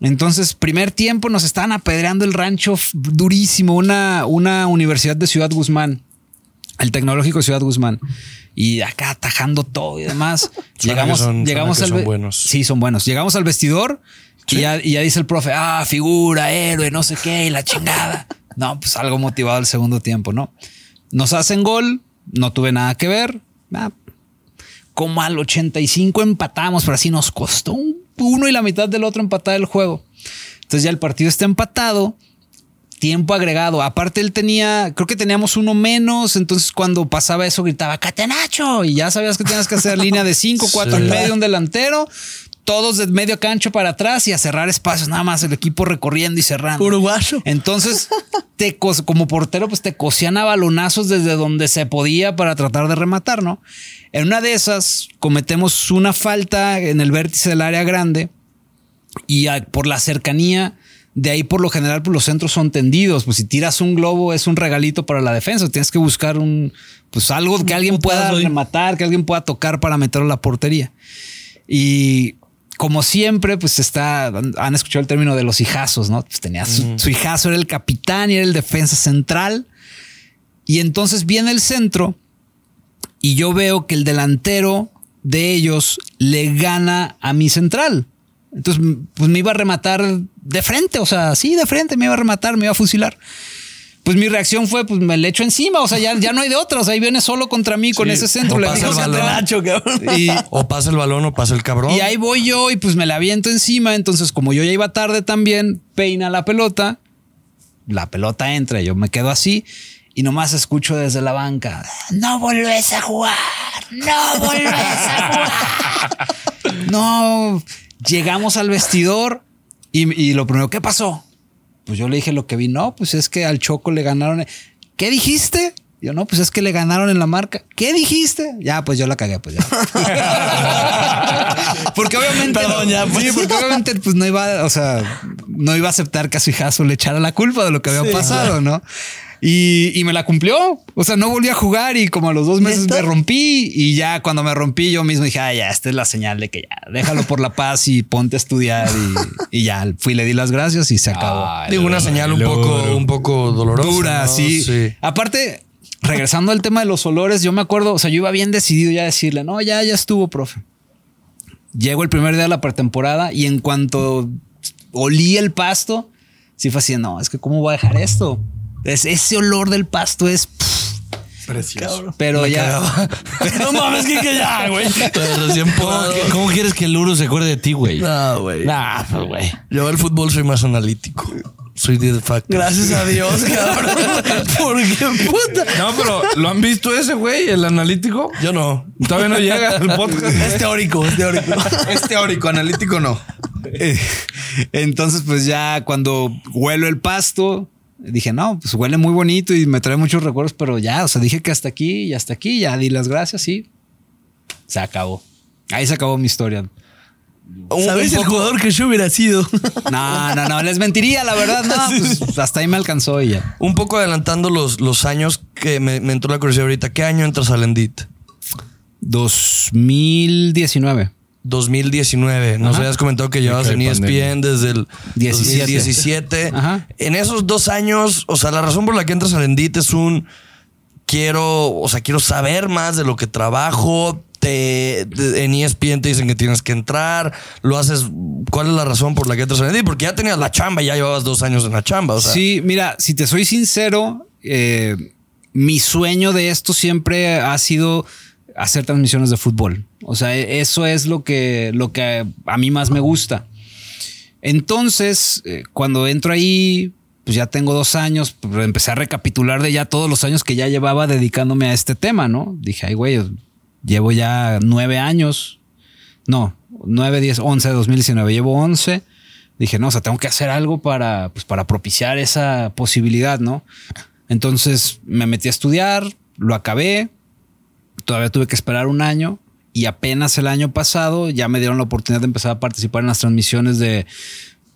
Entonces, primer tiempo nos estaban apedreando el rancho durísimo, una, una universidad de Ciudad Guzmán, el Tecnológico Ciudad Guzmán. Y acá atajando todo y demás. Llegamos son- llegamos al son buenos. Sí, son buenos. Llegamos al vestidor y, ya, y ya dice el profe, ah, figura, héroe, no sé qué, y la chingada. No, pues algo motivado el segundo tiempo, ¿no? Nos hacen gol, no tuve nada que ver. Ah, como al 85 empatamos, pero así nos costó un uno y la mitad del otro empatar el juego. Entonces ya el partido está empatado, tiempo agregado. Aparte él tenía, creo que teníamos uno menos, entonces cuando pasaba eso gritaba Catenacho y ya sabías que tenías que hacer línea de 5, 4 en Sí. medio, un delantero. todos de medio cancho para atrás y a cerrar espacios, nada más el equipo recorriendo y cerrando. Uruguayo. Entonces, te como portero, pues te cosían a balonazos desde donde se podía para tratar de rematar, ¿no? En una de esas cometemos una falta en el vértice del área grande y por la cercanía, de ahí por lo general pues los centros son tendidos. Pues si tiras un globo es un regalito para la defensa. Tienes que buscar un, pues algo que alguien pueda rematar, que alguien pueda tocar para meterlo a la portería. Y como siempre, pues está, han escuchado el término de los hijazos, ¿no? Pues tenía su, su hijazo, era el capitán y era el defensa central. Y entonces viene el centro y yo veo que el delantero de ellos le gana a mi central. Entonces, pues me iba a rematar de frente, o sea, sí, de frente me iba a rematar, me iba a fusilar. Pues mi reacción fue, pues me le echo encima, o sea, ya, ya no hay de otra, o sea, ahí viene solo contra mí con ese centro. o Le pasa digo, el balón. Nacho. Y, O pasa el balón o pasa el cabrón. y ahí voy yo y pues me la aviento encima. Entonces, como yo ya iba tarde también, peina la pelota. La pelota entra, yo me quedo así y nomás escucho desde la banca. No volvés a jugar. No volvés a jugar. No. Llegamos al vestidor y, y lo primero, ¿qué pasó? Pues yo le dije lo que vi. No, pues es que al Choco le ganaron. ¿Qué dijiste? Yo no, pues es que le ganaron en la marca. ¿Qué dijiste? Ya, pues yo la cagué, pues ya. porque obviamente. Perdón, ya, pues. Sí, porque obviamente, pues no iba, o sea, no iba a aceptar que a su hijazo le echara la culpa de lo que había Sí, pasado, ¿no? Y, y me la cumplió. O sea, no volví a jugar y como a los dos meses me rompí. Y ya cuando me rompí, yo mismo dije, ah, ya, esta es la señal de que ya, déjalo por la paz y ponte a estudiar. Y, y ya fui, le di las gracias y se acabó. Digo, una señal un poco, un poco dolorosa. Dura, ¿no? sí. Aparte, regresando al tema de los olores, yo me acuerdo, o sea, yo iba bien decidido ya a decirle, no, ya, ya estuvo, profe. Llego el primer día de la pretemporada y en cuanto olí el pasto, sí fue así, no, es que cómo voy a dejar esto. Es, ese olor del pasto es... pff, Precioso. pero ya... No mames, que, que ya, güey. Recién ¿Cómo, podado. que- cómo quieres que el Uru se acuerde de ti, güey? No, güey. Nah, pues, güey. Yo al fútbol soy más analítico. Soy de facto. Gracias a Dios, cabrón. Porque puta. No, pero ¿lo han visto ese güey, el analítico? Yo no. Todavía no llega al podcast. Es teórico, es teórico. Es teórico, analítico no. Eh, Entonces, pues ya cuando huelo el pasto, dije, no, pues huele muy bonito y me trae muchos recuerdos, pero ya, o sea, dije que hasta aquí y hasta aquí, ya di las gracias y se acabó. Ahí se acabó mi historia. ¿Sabes el jugador que yo hubiera sido? No, no, no, les mentiría, la verdad, no, pues hasta ahí me alcanzó y ya. Un poco adelantando los, los años que me, me entró la curiosidad ahorita. ¿Qué año entras al Endit? 2019. 2019. Nos Ajá. habías comentado que llevabas en ESPN pandemia. desde el 17. 2017. Ajá. En esos dos años, o sea, la razón por la que entras al Endit es un quiero, o sea, quiero saber más de lo que trabajo. Te, te- en ESPN te dicen que tienes que entrar, lo haces. ¿Cuál es la razón por la que entras al Endit? Porque ya tenías la chamba, ya llevabas dos años en la chamba. O sea, sí, mira, si te soy sincero, eh, mi sueño de esto siempre ha sido hacer transmisiones de fútbol. O sea, e- eso es lo que, lo que a mí más me gusta. Entonces, eh, cuando entro ahí, pues ya tengo dos años, pues empecé a recapitular de ya todos los años que ya llevaba dedicándome a este tema, ¿no? Dije, ay, güey, llevo ya nueve años. No, nueve, diez, once, 2019. Llevo once. Dije, no, o sea, tengo que hacer algo para, pues, para propiciar esa posibilidad, ¿no? Entonces me metí a estudiar, lo acabé. Todavía tuve que esperar un año y apenas el año pasado ya me dieron la oportunidad de empezar a participar en las transmisiones de,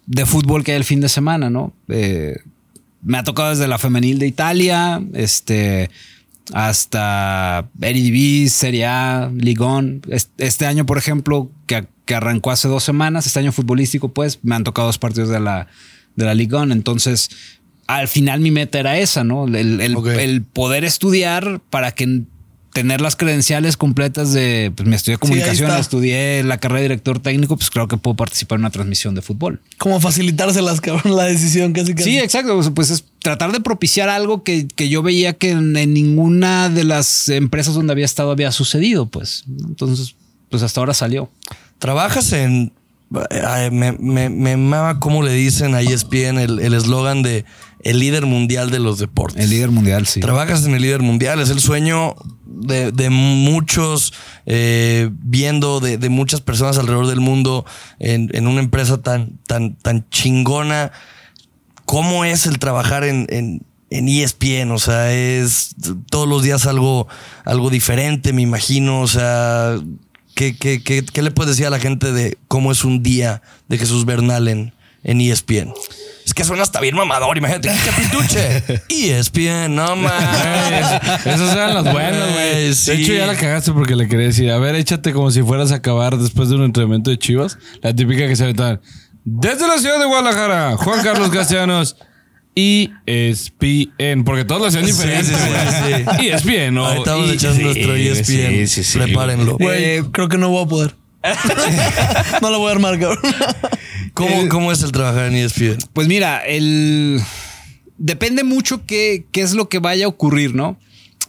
de fútbol que hay el fin de semana, ¿no? Eh, me ha tocado desde la femenil de Italia, este, hasta Eredivisie, Serie A, Ligón. Este, año, por ejemplo, que, que arrancó hace dos semanas, este año futbolístico, pues me han tocado dos partidos de la, de la Ligón. Entonces, al final mi meta era esa, ¿no? El, el poder estudiar para que tener las credenciales completas de, pues me estudié comunicación, estudié la carrera de director técnico, pues creo que puedo participar en una transmisión de fútbol. Como facilitárselas, cabrón, la decisión casi casi. Sí, exacto. Pues es tratar de propiciar algo que, que yo veía que en, en ninguna de las empresas donde había estado había sucedido, pues. Entonces, pues hasta ahora salió. Trabajas en. Me, me, me mama cómo le dicen a ESPN el el eslogan de el líder mundial de los deportes. El líder mundial, sí. Trabajas en el líder mundial, es el sueño de, de muchos eh, viendo de, de muchas personas alrededor del mundo en, en una empresa tan, tan, tan chingona. ¿Cómo es el trabajar en, en, en ESPN? O sea, es todos los días algo, algo diferente, me imagino. O sea, ¿qué, qué, qué, qué le puedes decir a la gente de cómo es un día de Jesús Bernal en, en ESPN? Es que suena hasta bien mamador, imagínate. ¡Qué pituche! ESPN, no mames. Esas eran las buenas, güey. Sí. De hecho, ya la cagaste porque le quería decir, a ver, échate como si fueras a acabar después de un entrenamiento de Chivas. La típica que se aventaban. Desde la ciudad de Guadalajara, Juan Carlos Castellanos. ESPN, porque todos lo hacían diferente. sí, sí, güey. ESPN, ¿no? Ahorita vamos Y- echando sí, nuestro ESPN. sí, sí, sí, Prepárenlo. Güey, Eh, creo que no voy a poder. no lo voy a armar, cabrón. ¿Cómo, ¿Cómo es el trabajar en ESPN? Pues mira, el depende mucho qué, qué es lo que vaya a ocurrir, ¿no?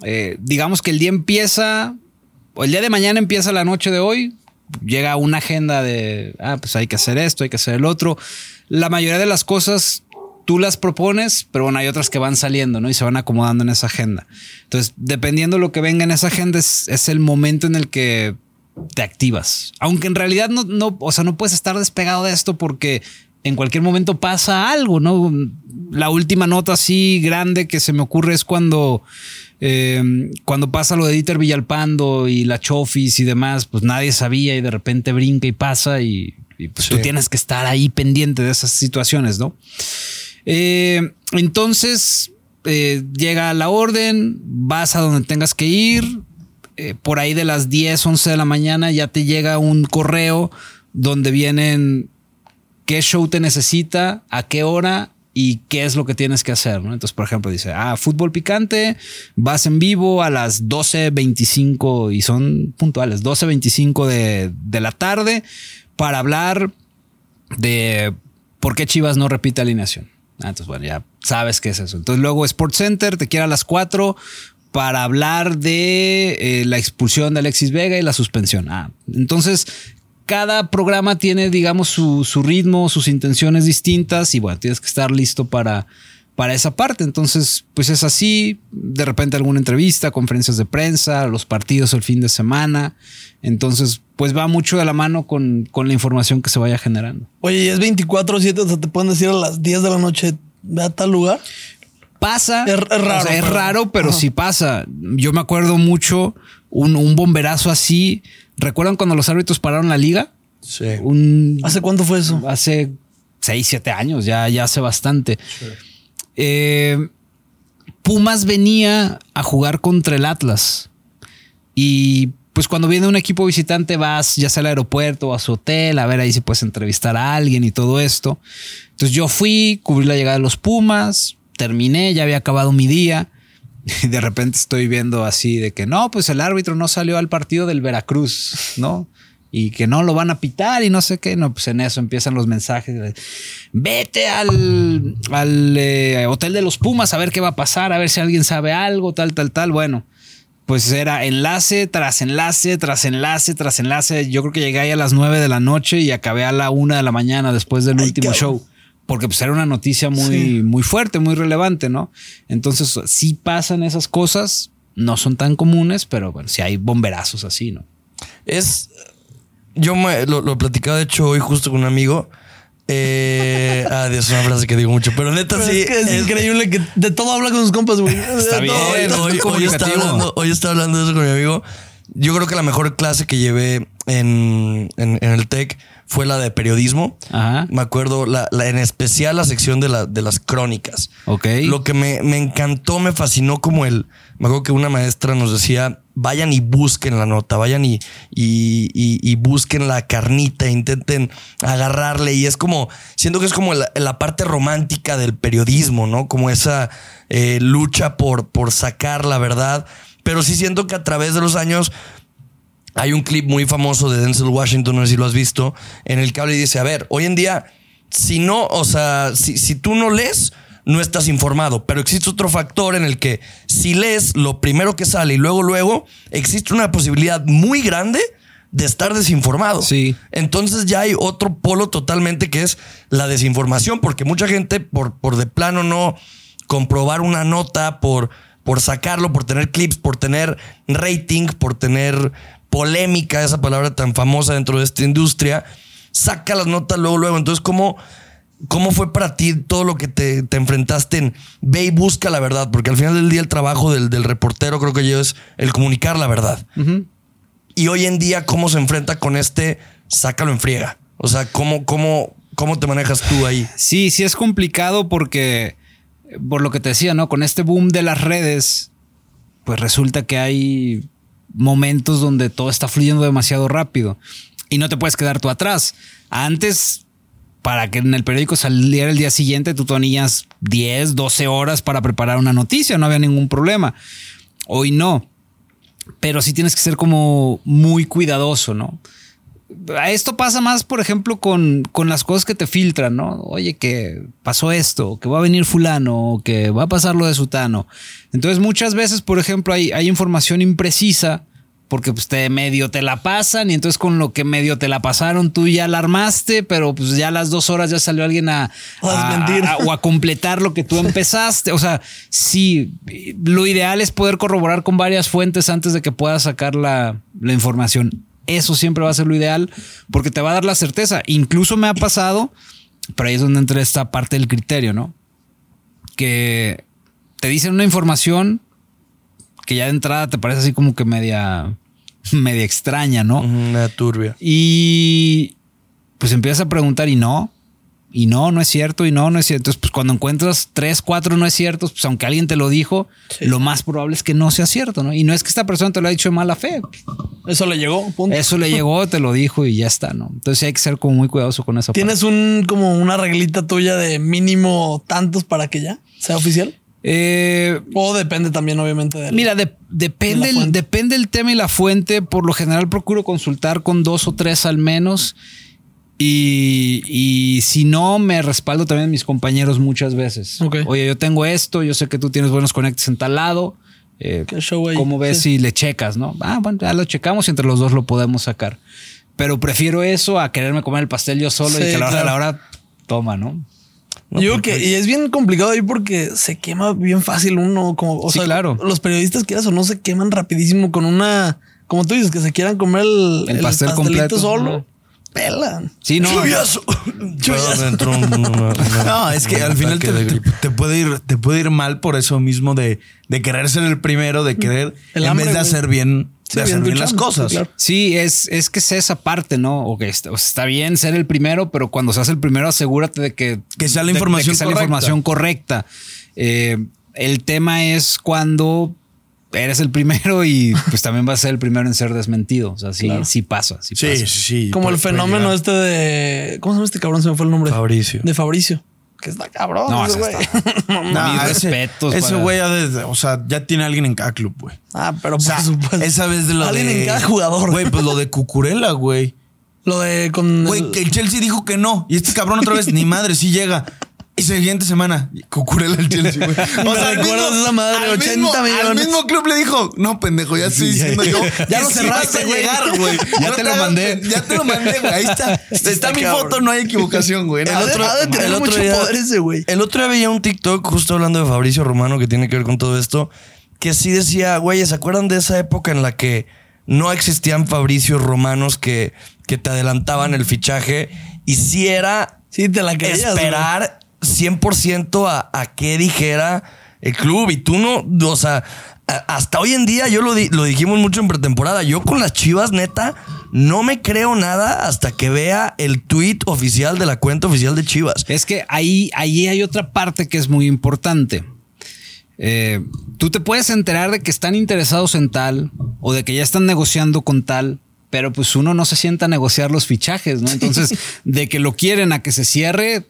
Eh, digamos que el día empieza, o el día de mañana empieza la noche de hoy, llega una agenda de, ah, pues hay que hacer esto, hay que hacer el otro. La mayoría de las cosas tú las propones, pero bueno, hay otras que van saliendo, ¿no? Y se van acomodando en esa agenda. Entonces, dependiendo de lo que venga en esa agenda, es, es el momento en el que te activas. Aunque en realidad no, no, o sea, no puedes estar despegado de esto porque en cualquier momento pasa algo, ¿no? La última nota así grande que se me ocurre es cuando, eh, cuando pasa lo de Dieter Villalpando y la Chofis y demás, pues nadie sabía y de repente brinca y pasa y, y, pues tú tienes que estar ahí pendiente de esas situaciones, ¿no? Eh, entonces eh, llega la orden, vas a donde tengas que ir. eh, por ahí de las 10, 11 de la mañana ya te llega un correo donde vienen qué show te necesita, a qué hora y qué es lo que tienes que hacer. ¿no? Entonces, por ejemplo, dice, ah, fútbol picante, vas en vivo a las 12.25 y son puntuales, 12.25 de, de la tarde para hablar de por qué Chivas no repite alineación. Ah, entonces, bueno, ya sabes qué es eso. Entonces, luego Sports Center te quiere a las 4 para hablar de eh, la expulsión de Alexis Vega y la suspensión. Ah, entonces, cada programa tiene, digamos, su, su ritmo, sus intenciones distintas y bueno, tienes que estar listo para, para esa parte. Entonces, pues es así. De repente alguna entrevista, conferencias de prensa, los partidos el fin de semana. Entonces, pues va mucho de la mano con, con la información que se vaya generando. Oye, y es 24-7, o sea, te pueden decir a las 10 de la noche, ve a tal lugar. Pasa. Es- es raro, O sea, es pero- raro, pero Ajá. sí pasa. Yo me acuerdo mucho un, un bomberazo así. ¿Recuerdan cuando los árbitros pararon la liga? Sí. Un, ¿Hace cuánto fue eso? hace 6, 7 años, ya, ya hace bastante. Eh, Pumas venía a jugar contra el Atlas. Y pues cuando viene un equipo visitante vas ya sea al aeropuerto o a su hotel a ver ahí si puedes entrevistar a alguien y todo esto. Entonces yo fui, cubrí la llegada de los Pumas, terminé, ya había acabado mi día. Y de repente estoy viendo así de que no, pues el árbitro no salió al partido del Veracruz, ¿no? Y que no lo van a pitar y no sé qué. No, pues en eso empiezan los mensajes. Vete al, al eh, hotel de los Pumas a ver qué va a pasar, a ver si alguien sabe algo, tal, tal, tal. Bueno, pues era enlace tras enlace, tras enlace, tras enlace. Yo creo que llegué ahí a las 9 de la noche y acabé a la una de la mañana después del último show. Porque pues era una noticia muy, muy fuerte, muy relevante, ¿no? Entonces, sí pasan esas cosas, no son tan comunes, pero bueno, sí hay bomberazos así, ¿no? Es. Yo me- lo, lo platicaba, de hecho, hoy justo con un amigo. Eh, ah, Dios, es una frase que digo mucho, pero neta Pero sí. es que es, es- increíble que de todo habla con sus compas, güey. Está bien. Hoy, hoy- está hablando, hoy está hablando de eso con mi amigo. Yo creo que la mejor clase que llevé en, en- en el TEC fue la de periodismo. Ajá. Me acuerdo, la, la- en especial la sección de, la, de las crónicas. Ok. Lo que me, me encantó, me fascinó como el... Me acuerdo que una maestra nos decía, vayan y busquen la nota, vayan y, y, y- y busquen la carnita, intenten agarrarle. Y es como, siento que es como la, la parte romántica del periodismo, ¿no? Como esa eh, lucha por, por sacar la verdad. Pero sí siento que a través de los años hay un clip muy famoso de Denzel Washington, no sé si lo has visto, en el que habla y dice, a ver, hoy en día, si no, o sea, si, si tú no lees, no estás informado, pero existe otro factor en el que si lees lo primero que sale y luego, luego, existe una posibilidad muy grande de estar desinformado. Sí. Entonces ya hay otro polo totalmente que es la desinformación, porque mucha gente por, por de plano no comprobar una nota, por, por sacarlo, por tener clips, por tener rating, por tener polémica, esa palabra tan famosa dentro de esta industria, saca las notas luego, luego. Entonces, ¿cómo, cómo fue para ti todo lo que te, te enfrentaste en ve y busca la verdad? Porque al final del día el trabajo del, del reportero creo que yo es el comunicar la verdad. Y hoy en día, ¿cómo se enfrenta con este sácalo en friega? O sea, ¿cómo, cómo, cómo te manejas tú ahí? Sí, sí es complicado porque, por lo que te decía, ¿no? Con este boom de las redes, pues resulta que hay momentos donde todo está fluyendo demasiado rápido y no te puedes quedar tú atrás. Antes, para que en el periódico saliera el día siguiente, tú tenías 10, 12 horas para preparar una noticia, no había ningún problema. Hoy no. Pero sí tienes que ser como muy cuidadoso, ¿no? Esto pasa más, por ejemplo, con, con, las cosas que te filtran, ¿no? Oye, que pasó esto, que va a venir fulano, que va a pasar lo de sutano. Entonces, muchas veces, por ejemplo, hay, hay información imprecisa porque pues te medio te la pasan y entonces con lo que medio te la pasaron tú ya la armaste, pero pues ya a las dos horas ya salió alguien a, a, a, o a completar lo que tú empezaste. O sea, sí, lo ideal es poder corroborar con varias fuentes antes de que puedas sacar la, la información. Eso siempre va a ser lo ideal porque te va a dar la certeza. Incluso me ha pasado, pero ahí es donde entra esta parte del criterio, ¿no? Que te dicen una información que ya de entrada te parece así como que media, media extraña, ¿no? Una turbia. Y pues empiezas a preguntar y no, y no, no es cierto, y no, no es cierto. Entonces, pues cuando encuentras tres, cuatro no es cierto, pues aunque alguien te lo dijo, sí. lo más probable es que no sea cierto, ¿no? Y no es que esta persona te lo ha dicho de mala fe. Eso le llegó, punto. Eso le llegó, te lo dijo y ya está, ¿no? Entonces hay que ser como muy cuidadoso con eso. ¿Tienes parte. un como una reglita tuya de mínimo tantos para que ya sea oficial? Eh, o depende también, obviamente. Del, mira, de, depende, de el, depende el tema y la fuente. Por lo general, procuro consultar con dos o tres al menos. Y, y si no, me respaldo también mis compañeros muchas veces. Okay. Oye, yo tengo esto, yo sé que tú tienes buenos conectes en tal lado. Eh, ¿Cómo ves sí. si le checas? No, ah, bueno, ya lo checamos y entre los dos lo podemos sacar. Pero prefiero eso a quererme comer el pastel yo solo sí, y que a la hora de la hora toma, ¿no? No, yo que y es bien complicado ahí porque se quema bien fácil uno como o sí, sea, claro. los periodistas quieras o no se queman rapidísimo con una como tú dices que se quieran comer el, el, pastel el completo solo. ¿no? Pelan. Sí, no. Chuyazo. Chuyazo. no, es que al final te, te, te, puede ir, te puede ir mal por eso mismo de, de querer ser el primero, de querer el en hambre, vez de hacer bien, de hacer bien, las cosas. Claro. Sí, es, es que es esa parte, ¿no? O que está, o sea, está, bien ser el primero, pero cuando seas el primero, asegúrate de que, que sea la información, de, de que sea correcta. la información correcta. Eh, el tema es cuando eres el primero y pues también vas a ser el primero en ser desmentido. O sea, sí, claro. sí pasa. Sí, sí, pasa. sí, Como el fenómeno este de. ¿Cómo se llama este cabrón? Se me fue el nombre. Fabricio. De Fabricio. Que está cabrón. No, ese güey. no, Mis respetos. Ese güey, para... o sea, ya tiene alguien en cada club, güey. Ah, pero por o sea, supuesto. Esa vez de lo alguien de. en cada jugador. Güey, pues lo de Cucurella, güey. Lo de con. Güey, el... que el Chelsea dijo que no. Y este cabrón otra vez, ni madre, sí llega. Y siguiente semana, Cucurella el Chelsea, güey. O sea, recuerdas esa madre, 80 mismo, millones. Al mismo club le dijo, no, pendejo, ya estoy diciendo yo. ya lo cerraste, güey. llegar, güey. Ya no te lo mandé. Ya te lo mandé, güey. Ahí está. Está, está mi foto, no hay equivocación, güey. El otro, el otro día, ese, güey. El otro día veía un TikTok justo hablando de Fabricio Romano que tiene que ver con todo esto, que sí decía, güey, ¿se acuerdan de esa época en la que no existían Fabricios Romanos que, que te adelantaban el fichaje y si era sí, te la creías, esperar 100% a, a qué dijera el club. Y tú no, o sea, hasta hoy en día, yo lo, di, lo dijimos mucho en pretemporada, yo con las chivas, neta, no me creo nada hasta que vea el tweet oficial de la cuenta oficial de Chivas. Es que ahí, ahí hay otra parte que es muy importante. Eh, tú te puedes enterar de que están interesados en tal o de que ya están negociando con tal, pero pues uno no se sienta a negociar los fichajes, ¿no? Entonces, de que lo quieren a que se cierre,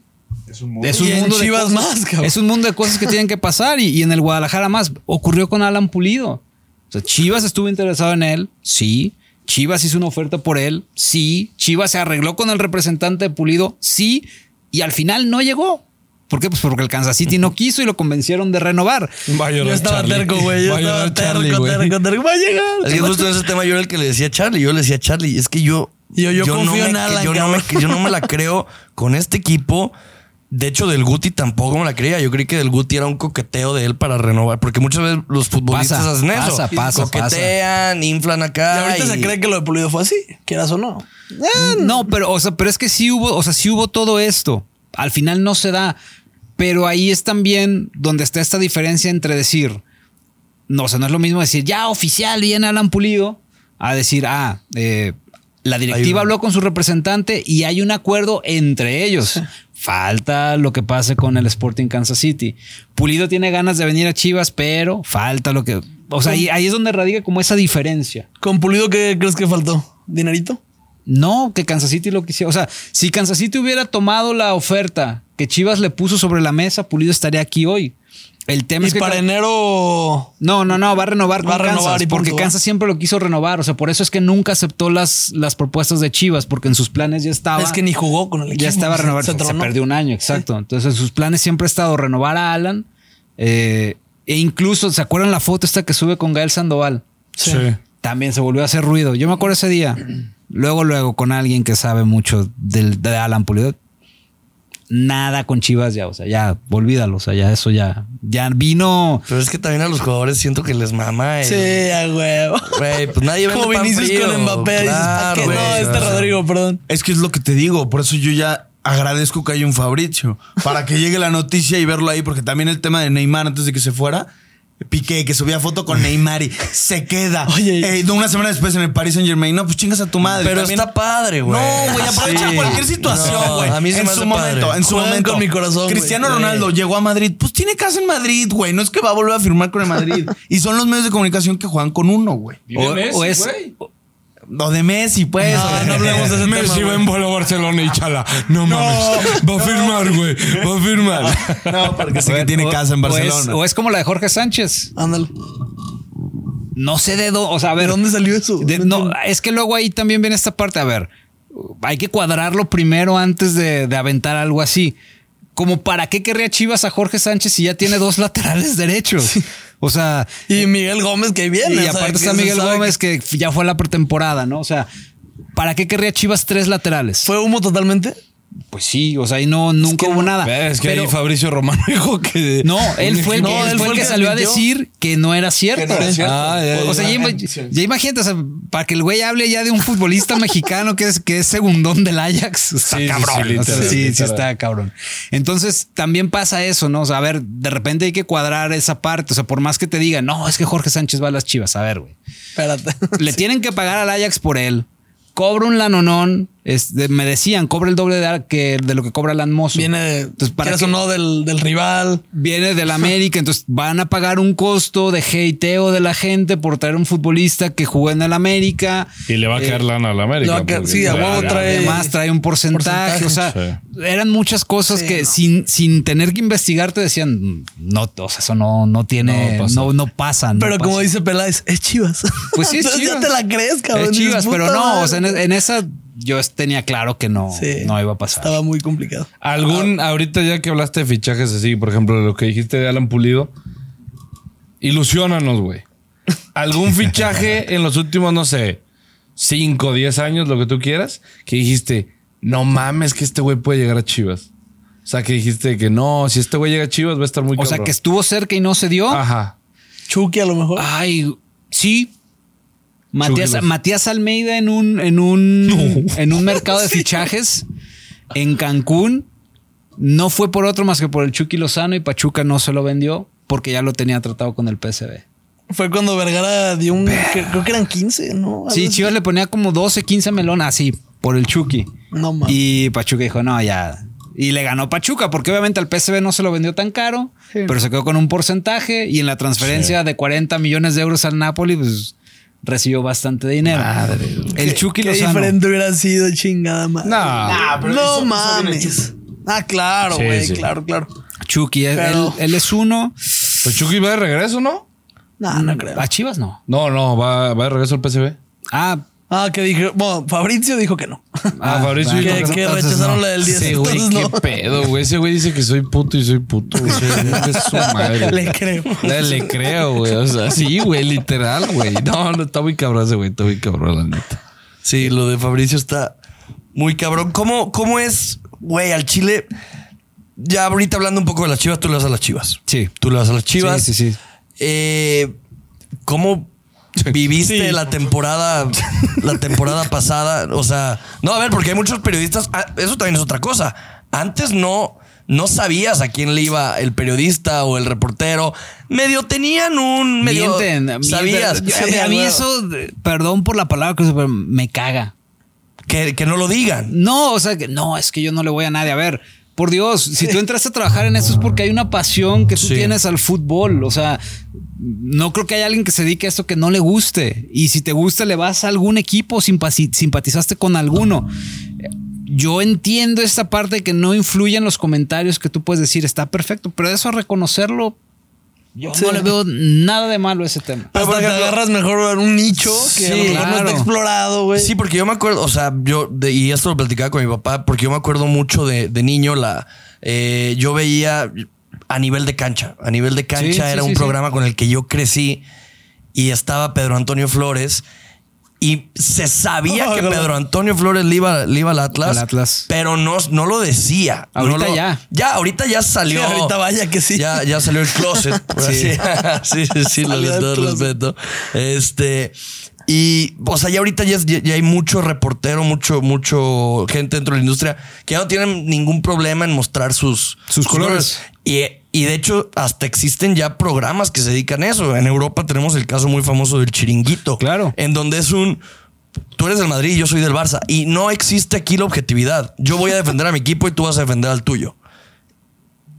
es un mundo, es un mundo de cosas, más, cabrón. Es un mundo de cosas que tienen que pasar y, y, en el Guadalajara más. Ocurrió con Alan Pulido. O sea, Chivas estuvo interesado en él, sí. Chivas hizo una oferta por él, sí. Chivas se arregló con el representante de Pulido, sí. Y al final no llegó. ¿Por qué? Pues porque el Kansas City no quiso y lo convencieron de renovar. Va a yo estaba Charlie. terco, güey. Yo estaba terco, terco, terco, terco. Va a llegar. Es que justo en ese tema yo era el que le decía a Charlie. Yo le decía a Charlie, es que yo... Yo, yo, yo confío no en me, Alan, yo no, me, yo no me la creo con este equipo De hecho, del Guti tampoco me la creía. Yo creí que del Guti era un coqueteo de él para renovar. Porque muchas veces los futbolistas Pasa, hacen eso. pasa, pasa, Coquetean, inflan Y acá. ahorita se y- cree que lo de Pulido fue así, quieras o no. Eh, No, pero, o sea, pero es que sí hubo, o sea, sí hubo todo esto. Al final no se da. Pero ahí es también donde está esta diferencia entre decir, no, o sea, no es lo mismo decir, ya oficial, viene Alan Pulido, a decir, ah, eh, la directiva habló con su representante y hay un acuerdo entre ellos. Falta lo que pase con el Sporting Kansas City. Pulido tiene ganas de venir a Chivas, pero falta lo que. O sea, ahí, ahí es donde radica como esa diferencia. ¿Con Pulido qué crees que faltó? ¿Dinerito? No, que Kansas City lo quisiera. O sea, si Kansas City hubiera tomado la oferta que Chivas le puso sobre la mesa, Pulido estaría aquí hoy. El tema Y es que. para enero. No, no, no, va a renovar Va con a renovar Kansas, y punto, porque. Kansas siempre lo quiso renovar. O sea, por eso es que nunca aceptó las, las propuestas de Chivas, porque en sus planes ya estaba. Es que ni jugó con el equipo. ya estaba se- renovado. se perdió un año, exacto. Entonces, sus planes siempre ha estado renovar a Alan. eh, e incluso, ¿se acuerdan la foto esta que sube con Gael Sandoval? Sí. También se volvió a hacer ruido. Yo me acuerdo ese día. Luego, luego, con alguien que sabe mucho del, de Alan Pulido. Nada con Chivas ya, o sea, ya, olvídalo, o sea, ya eso ya, ya vino. Pero es que también a los jugadores siento que les mama. el- Sí, a huevo. Güey, pues nadie Como Vinicius con Mbappé. dices, ¿pa' Claro, qué? no, güey. este Rodrigo, perdón. Es que es lo que te digo, por eso yo ya agradezco que haya un Fabricio, para que llegue la noticia y verlo ahí, porque también el tema de Neymar antes de que se fuera, Piqué, que subía foto con Neymar y se queda. Oye. Eh, una semana después en el Paris Saint Germain, no, pues chingas a tu madre. Pero También- está padre, güey. No, güey, aprovecha Sí. cualquier situación, No, güey. a mí se en me su hace momento, padre. en su Juegan momento. con mi corazón. Cristiano. Ronaldo llegó a Madrid, pues tiene casa en Madrid, güey. No es que va a volver a firmar con el Madrid. y son los medios de comunicación que juegan con uno, güey. O- o es- güey. Lo de Messi, pues. No, no hablemos de ese tema. Messi va güey. en bola a Barcelona y chala. No mames. Va a firmar, güey. Va a firmar. No, porque sé que tiene o- casa en o es- Barcelona. O es, como la de Jorge Sánchez. Ándale. No sé de dónde, o sea, a ¿De ver. dónde salió eso? de- no, es que luego ahí también viene esta parte. A ver, hay que cuadrarlo primero antes de, de aventar algo así. Como para qué querría Chivas a Jorge Sánchez si ya tiene dos laterales derechos. O sea, Y Miguel Gómez que viene. y aparte que está Miguel Gómez que ya fue la pretemporada, ¿no? O sea, ¿para qué querría Chivas tres laterales? ¿Fue humo totalmente? Pues sí, o sea, ahí no, nunca que hubo nada. Es que Pero- ahí Fabricio Romano dijo que. No, él fue el, No, que, él fue el que salió a decir que no era cierto. no era cierto. Ah, ya, O o sea, ya, ima- ya imagínate, o sea, para que el güey hable ya de un futbolista mexicano que es, que es segundón del Ajax. Está Sí, sí, cabrón. sí, o sea, literal, sí, está cabrón. Entonces también pasa eso, ¿no? O sea, a ver, de repente hay que cuadrar esa parte. O sea, por más que te digan, no, es que Jorge Sánchez va a las chivas. A ver, güey. Espérate. Le tienen que pagar al Ajax por él. Cobra un lanonón. Es de- me decían, cobra el doble de, que, de lo que cobra Alan Mozo. Viene de. Entonces, o no del, del rival. viene del América, entonces van a pagar un costo de hateo de la gente por traer un futbolista que jugó en el América. Y le va a quedar lana a la América. le va a quedar- porque- sí, a huevo trae- Además trae un porcentaje, porcentaje. o sea, eran muchas cosas Sí, que no. sin, sin tener que investigar te decían, no, o sea, eso no, no tiene, No pasa. no, no pasa. no Pero como pasa". dice Peláez, es Chivas. Pues sí, es Entonces Chivas. ya te la crees, cabrón. Es Chivas, pero no, o sea, en, en esa yo tenía claro que no, Sí. no iba a pasar. Estaba muy complicado. Algún, ahorita ya que hablaste de fichajes así, por ejemplo, lo que dijiste de Alan Pulido, ilusiónanos, güey. Algún fichaje en los últimos, no sé, 5, 10 años, lo que tú quieras, que dijiste, no mames que este güey puede llegar a Chivas. O sea, que dijiste que no, si este güey llega a Chivas va a estar muy O sea, que estuvo cerca y no se dio. Ajá. Chucky a lo mejor. Ay, sí. Matías, Almeida en un, en un, en un mercado de fichajes en Cancún. No fue por otro más que por el Chucky Lozano y Pachuca no se lo vendió porque ya lo tenía tratado con el PSV. Fue cuando Vergara dio un. creo que eran 15, ¿no? Sí. Chivas le ponía como 12, 15 melón así por el Chucky. No mames. Y Pachuca dijo, no, ya. Y le ganó Pachuca, porque obviamente al PSV no se lo vendió tan caro, pero se quedó con un porcentaje y en la transferencia de 40 millones de euros al Napoli, pues recibió bastante dinero. el Chucky Qué Lozano. diferente hubiera sido chingada madre. No. pero no mames. Ah, claro, güey. sí. Claro, claro. Chucky, él, Pero- él- él es uno. Pues Chucky va de regreso, ¿no? No, no creo. A Chivas no. No, no, va, va de regreso al PSV. Ah, Ah, que dije. Bueno, Fabricio dijo que no. Ah, Fabricio bueno, dijo que, no. que rechazaron no. la del 10. Sí, güey, qué no. pedo, güey. Ese güey dice que soy puto y soy puto. güey. Es su madre. Le creo. Le, le creo, güey. O sea, sí, güey, literal, güey. No, no, está muy cabrón ese güey. Está muy cabrón, la neta. Sí, lo de Fabricio está muy cabrón. ¿Cómo, cómo es, güey, al Chile? ya ahorita hablando un poco de las chivas, tú le vas a las chivas. Sí. Tú le vas a las chivas. Sí, sí, sí. Eh, ¿Cómo viviste la temporada la temporada pasada? O sea, no, a ver, porque hay muchos periodistas. ah, Eso también es otra cosa. Antes no. No sabías a quién le iba el periodista o el reportero. Medio tenían un medio. Mienten, mienten. sabías Yo- a mí- a mí eso, perdón por la palabra, que pero me caga. que, que no lo digan. No, o sea, que no, es que yo no le voy a nadie. A ver, por Dios, si tú entraste a trabajar en eso es porque hay una pasión que tú Sí. tienes al fútbol. O sea, no creo que haya alguien que se dedique a esto que no le guste. Y si te gusta, le vas a algún equipo, simpati- simpatizaste con alguno. Yo entiendo esta parte de que no influye en los comentarios que tú puedes decir, está perfecto, pero eso a reconocerlo, yo Sí. no le veo nada de malo a ese tema. Hasta por te ejemplo- agarras mejor un nicho que a lo no está explorado, güey. Sí, porque yo me acuerdo, o sea, yo, de- y esto lo platicaba con mi papá, porque yo me acuerdo mucho de, de niño, la, eh, yo veía a nivel de cancha, a nivel de cancha Sí, era sí, un sí. programa con el que yo crecí y estaba Pedro Antonio Flores y se sabía Oh, que no. Pedro Antonio Flores le iba, le iba al Atlas, Al Atlas. pero no, no lo decía. No Ahorita lo- ya. Ya, ahorita ya salió. Sí, ahorita vaya que sí. Ya, ya salió el closet. Sí. sí, sí, sí, lo todo respeto. Este. Y, o sea, ya ahorita ya- ya hay mucho reportero, mucho, mucho gente dentro de la industria que ya no tienen ningún problema en mostrar sus, Sus colores. Y, y de hecho, hasta existen ya programas que se dedican a eso. En Europa tenemos el caso muy famoso del chiringuito. Claro. En donde es un. Tú eres del Madrid y yo soy del Barça. Y no existe aquí la objetividad. Yo voy a defender a mi equipo y tú vas a defender al tuyo.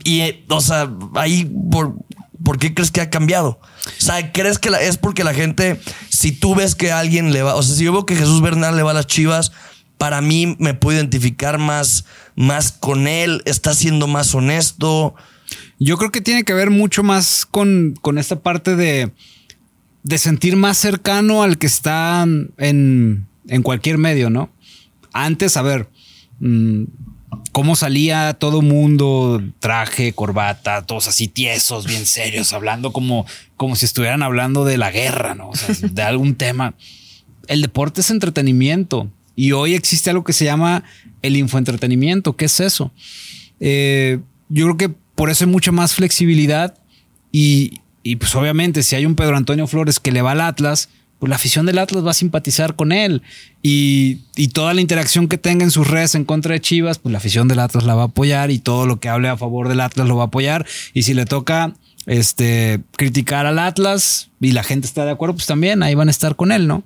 Y, eh, o sea, ahí, por, ¿por qué crees que ha cambiado? O sea, ¿crees que la- es porque la gente, si tú ves que alguien le va, o sea, si yo veo que Jesús Bernal le va a las chivas, para mí me puedo identificar más, más con él, está siendo más honesto. Yo creo que tiene que ver mucho más con, con esta parte de, de sentir más cercano al que está en, en cualquier medio, ¿no? Antes, a ver, mm, cómo salía todo mundo, traje, corbata, todos así tiesos, bien serios, hablando como, como si estuvieran hablando de la guerra, ¿no? O sea, de algún tema. El deporte es entretenimiento y hoy existe algo que se llama el infoentretenimiento. ¿Qué es eso? Eh, yo creo que por eso hay mucha más flexibilidad y, y, pues obviamente si hay un Pedro Antonio Flores que le va al Atlas, pues la afición del Atlas va a simpatizar con él y, y toda la interacción que tenga en sus redes en contra de Chivas, pues la afición del Atlas la va a apoyar y todo lo que hable a favor del Atlas lo va a apoyar y si le toca este criticar al Atlas y la gente está de acuerdo, pues también ahí van a estar con él, ¿no?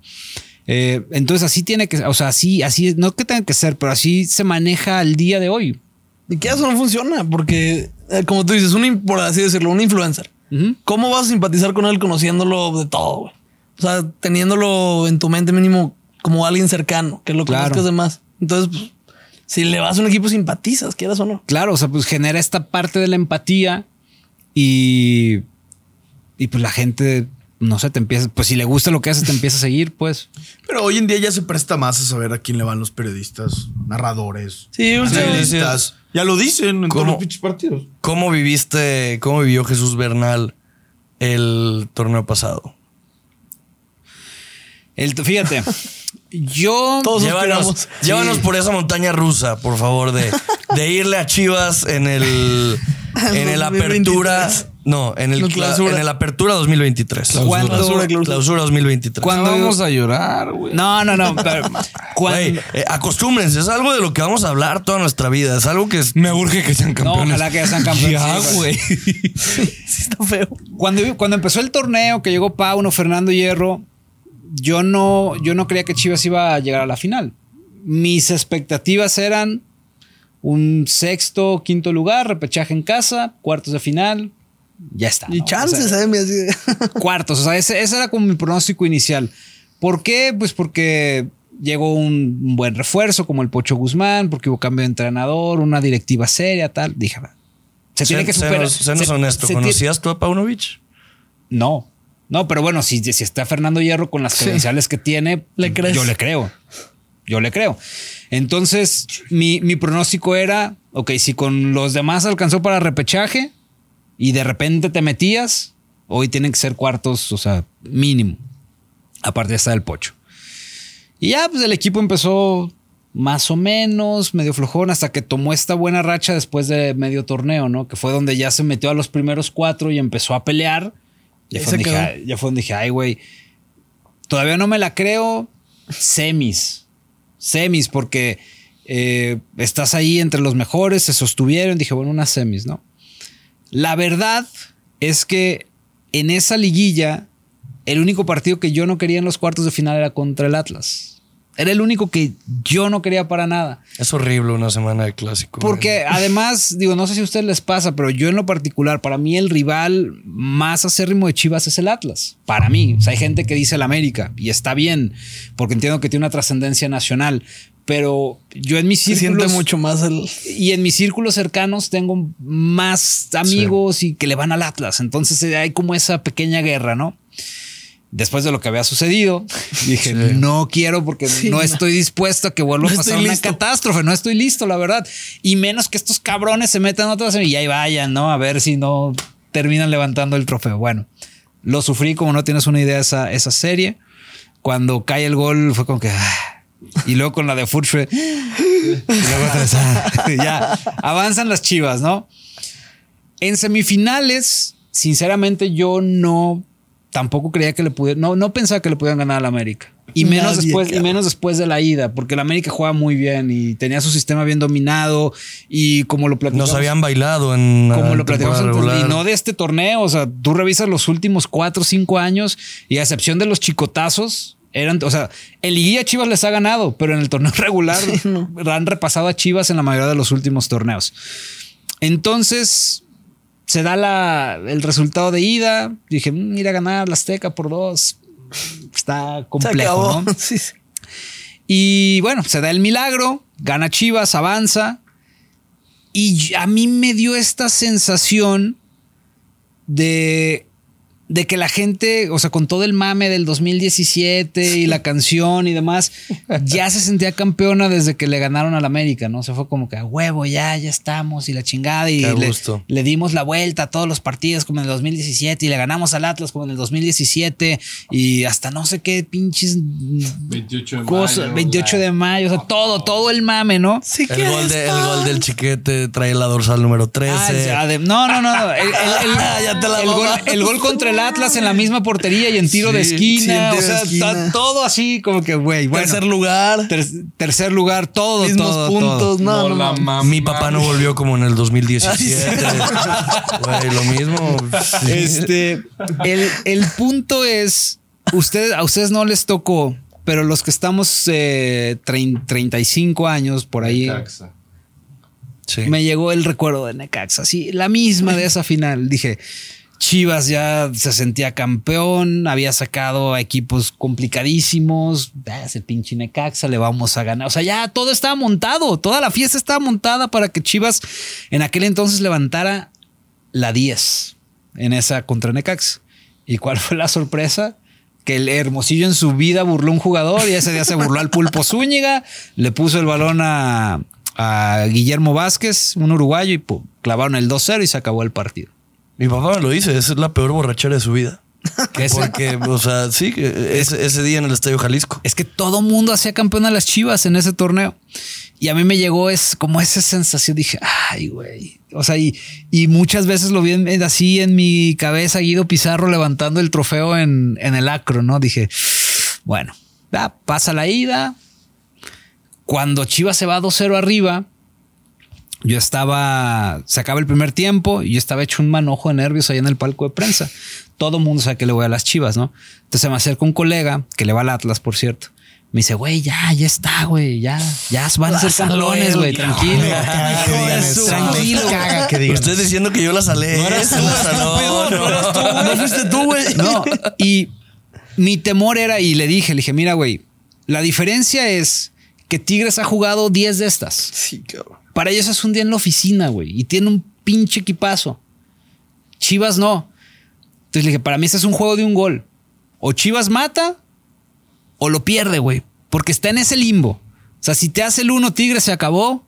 Eh, entonces así tiene que, o sea, así, así, no que tenga que ser, pero así se maneja al día de hoy. Y que eso no funciona porque, eh, como tú dices, un, por así decirlo, un influencer. ¿Cómo vas a simpatizar con él conociéndolo de todo, güey? O sea, teniéndolo en tu mente mínimo como alguien cercano, que lo Claro. conozcas de más. Entonces, pues, si le vas a un equipo, simpatizas, quieras o no. Claro, o sea, pues genera esta parte de la empatía y, y pues la gente, no sé, te empieza, pues si le gusta lo que haces, te empieza a seguir, pues. Pero hoy en día ya se presta más a saber a quién le van los periodistas, narradores, Sí, analistas. Ya lo dicen en todos ¿Cómo? los pinches partidos. ¿Cómo viviste, cómo vivió Jesús Bernal el torneo pasado? El, fíjate, yo... Todos Llévanos, llévanos por esa montaña rusa, por favor, de, de irle a Chivas en el en el 2023. apertura. No, en el, No, cla- clausura. en el apertura 2023. Cuando- Clausura, clausura. Clausura 2023. Cuando- Vamos a llorar, güey. No, no, no. pero eh, acostúmbrense, es algo de lo que vamos a hablar toda nuestra vida. Es algo que es. Me urge que sean no, campeones. ojalá que ya sean campeones. Ya, sí, güey. Sí, está feo. Cuando, cuando empezó el torneo, que llegó Pauno, Fernando Hierro, yo no, yo no creía que Chivas iba a llegar a la final. Mis expectativas eran un sexto, quinto lugar, repechaje en casa, cuartos de final. Ya está. Y ¿no? chances, O sea, ¿eh? Así cuartos. O sea, ese, ese era como mi pronóstico inicial. ¿Por qué? Pues porque llegó un, buen refuerzo como el Pocho Guzmán, porque hubo cambio de entrenador, una directiva seria, tal. Dije, se tiene que superar. Senos, se- honesto. se ¿Conocías tú a Paunovic? no. No, pero bueno, si, si está Fernando Hierro con las Sí. credenciales que tiene, ¿Le crees? yo le creo. Yo le creo. Entonces, mi, mi pronóstico era, ok, si con los demás alcanzó para repechaje y de repente te metías, hoy tienen que ser cuartos, o sea, mínimo. Aparte está el pocho. Y ya, pues el equipo empezó más o menos, medio flojón, hasta que tomó esta buena racha después de medio torneo, ¿no? Que fue donde ya se metió a los primeros cuatro y empezó a pelear. Ya fue donde dije, ay, güey, todavía no me la creo. Semis, semis, porque eh, estás ahí entre los mejores, se sostuvieron. Dije, bueno, unas semis, ¿no? La verdad es que en esa liguilla, el único partido que yo no quería en los cuartos de final era contra el Atlas. Era el único que yo no quería para nada. Es horrible una semana de clásico. Porque además, digo, no sé si a ustedes les pasa, pero yo en lo particular, para mí el rival más acérrimo de Chivas es el Atlas. Para mí. O sea, hay gente que dice el América y está bien, porque entiendo que tiene una trascendencia nacional. Pero yo en mis círculos siente mucho más el. y en mis círculos cercanos tengo más amigos y que le van al Atlas. Entonces hay como esa pequeña guerra, ¿no? Después de lo que había sucedido, dije, no quiero porque Sí, no estoy dispuesto a que vuelva No a pasar una listo. catástrofe. No estoy listo, la verdad. Y menos que estos cabrones se metan otra vez y ahí vayan, ¿no? A ver si no terminan levantando el trofeo. Bueno, lo sufrí como no tienes una idea esa, esa serie. Cuando cae el gol fue como que... ah. Y luego con la de Furch fue... Y luego otra vez, ah. ya avanzan las chivas, ¿no? En semifinales, sinceramente, yo no tampoco creía que le pudieran, no, no pensaba que le pudieran ganar al América. Y menos, Nadie, después, y menos después de la ida, porque el América juega muy bien y tenía su sistema bien dominado. Y como lo platicamos, Nos habían bailado en. como lo platicamos antes, y no de este torneo. O sea, tú revisas los últimos cuatro o cinco años y a excepción de los chicotazos, eran, o sea, en Liguilla Chivas les ha ganado, pero en el torneo regular han repasado a Chivas en la mayoría de los últimos torneos. Entonces se da la, el resultado de ida. Dije, "Mm, ir a ganar la Azteca por dos. Está complejo, acabó. ¿no? Sí, sí. Y bueno, se da el milagro, gana Chivas, avanza. Y a mí me dio esta sensación de, de que la gente, o sea, con todo el mame del 2017 y la canción y demás, ya se sentía campeona desde que le ganaron al América, ¿no? Se fue como que a huevo, ya, ya estamos y la chingada. Y le, dimos la vuelta a todos los partidos como en el 2017 y le ganamos al Atlas como en el 2017 y hasta no sé qué pinches 28 de cosa, mayo, 28 de mayo, o sea, todo, todo el mame, ¿no? Sí, El gol, de- el gol del chiquete trae la dorsal número 13. Ah, ya de- no, no, no. no. El, el- el- Ah, ya te la el gol, el gol contra el Atlas en la misma portería y en tiro de esquina. sí, en tiro o sea, está todo así como que, güey. Bueno, Tercer lugar. ter- tercer lugar, todo, mismos todo, puntos. todo. No, no, la no. mamá. Mi papá no volvió como en el 2017. Güey, lo mismo. Sí. Este, el, el punto es, usted, a ustedes no les tocó, pero los que estamos eh, trein- 35 años por ahí. Caxa. Sí. me llegó el recuerdo de Necaxa, sí, la misma de esa final. Dije, Chivas ya se sentía campeón, había sacado a equipos complicadísimos. Ah, ese pinche Necaxa le vamos a ganar. O sea, ya todo estaba montado, toda la fiesta estaba montada para que Chivas en aquel entonces levantara la 10 en esa contra Necaxa. ¿Y cuál fue la sorpresa? Que el Hermosillo en su vida burló a un jugador y ese día se burló al Pulpo Zúñiga, le puso el balón a, Guillermo Vázquez, un uruguayo, y clavaron el 2-0 y se acabó el partido. Mi papá me lo dice, esa es la peor borrachera de su vida. Porque, o sea, sí, ese, ese día en el Estadio Jalisco. es que todo mundo hacía campeón a las Chivas en ese torneo. Y a mí me llegó es como esa sensación. Dije, ay, güey. O sea, y, y muchas veces lo vi en- así en mi cabeza, Guido Pizarro levantando el trofeo en, en el acro, ¿no? Dije, bueno, ya, pasa la ida. Cuando Chivas se va 2-0 arriba, yo estaba, se acaba el primer tiempo y yo estaba hecho un manojo de nervios ahí en el palco de prensa. Todo mundo sabe que le voy a las chivas, ¿no? Entonces se me acerca un colega que le va al Atlas, por cierto. Me dice, güey, ya, ya está, güey, ya, ya van a ser campeones, güey, tranquilo. Tranquilo. Usted diciendo que yo la salé. No tú, no, no, no fuiste tú, güey. No, y mi temor era, y le dije, le dije, mira, güey, la diferencia es que Tigres ha jugado 10 de estas. Sí, cabrón. Para ellos es un día en la oficina, güey. Y tiene un pinche equipazo. Chivas no. Entonces le dije, para mí este es un juego de un gol. O Chivas mata o lo pierde, güey. Porque está en ese limbo. O sea, si te hace el 1, Tigres se acabó.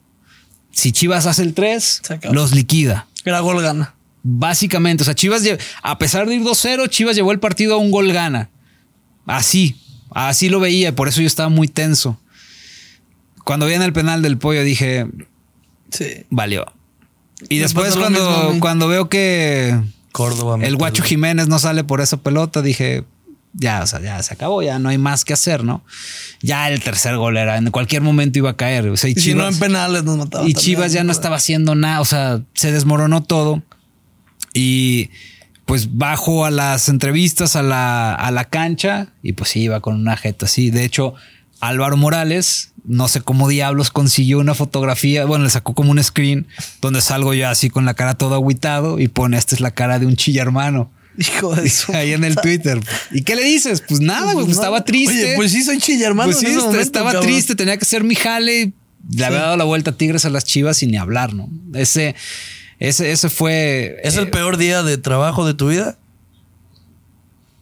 Si Chivas hace el 3, Se acabó. los liquida. Era gol gana. Básicamente, o sea, Chivas, a pesar de ir 2-0, Chivas llevó el partido a un gol gana. Así, así lo veía, por eso yo estaba muy tenso. Cuando viene el penal del pollo dije, Sí. valió. Y Me después cuando, mismo cuando veo que Córdoba. el guacho Jiménez no sale por esa pelota, dije, ya, o sea, ya se acabó, ya no hay más que hacer, ¿no? Ya el tercer gol era, en cualquier momento iba a caer. O sea, y Y si no Chivas, en penales nos mataban. y también, Chivas ya no estaba haciendo nada, o sea, se desmoronó todo. Y pues bajo a las entrevistas a la, a la cancha y pues sí, iba con una jeta así. De hecho, Álvaro Morales, no sé cómo diablos consiguió una fotografía, bueno, le sacó como un screen donde salgo yo así con la cara todo agüitado y pone, esta es la cara de un chilla hermano. Hijo de su. Ahí en el Twitter. ¿Y qué le dices? Pues nada, güey, pues no. estaba triste. Oye, pues sí, soy chilla, hermano. Pues sí, en ese est- momento, estaba cabrón. triste, tenía que ser mi jale. Le había dado la vuelta a Tigres a las Chivas y ni hablar, ¿no? Ese, ese, ese fue. ¿Es eh, el peor día de trabajo de tu vida?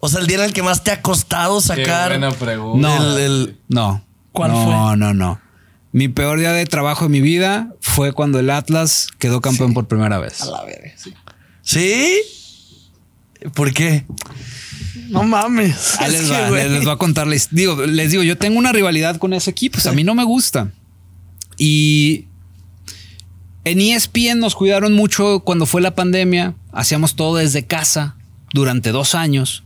O sea, el día en el que más te ha costado sacar. Qué buena pregunta. No. el- el- No. ¿Cuál no, fue? No, no, Mi peor día de trabajo de mi vida fue cuando el Atlas quedó campeón por primera vez. A la verga, sí. ¿Sí? ¿Por qué? No mames. Ahí Es les, va, güey, les voy a contar la his- Digo, les digo, yo tengo una rivalidad con ese equipo. O sea, a mí no me gusta. Y en ESPN nos cuidaron mucho cuando fue la pandemia. Hacíamos todo desde casa durante dos años.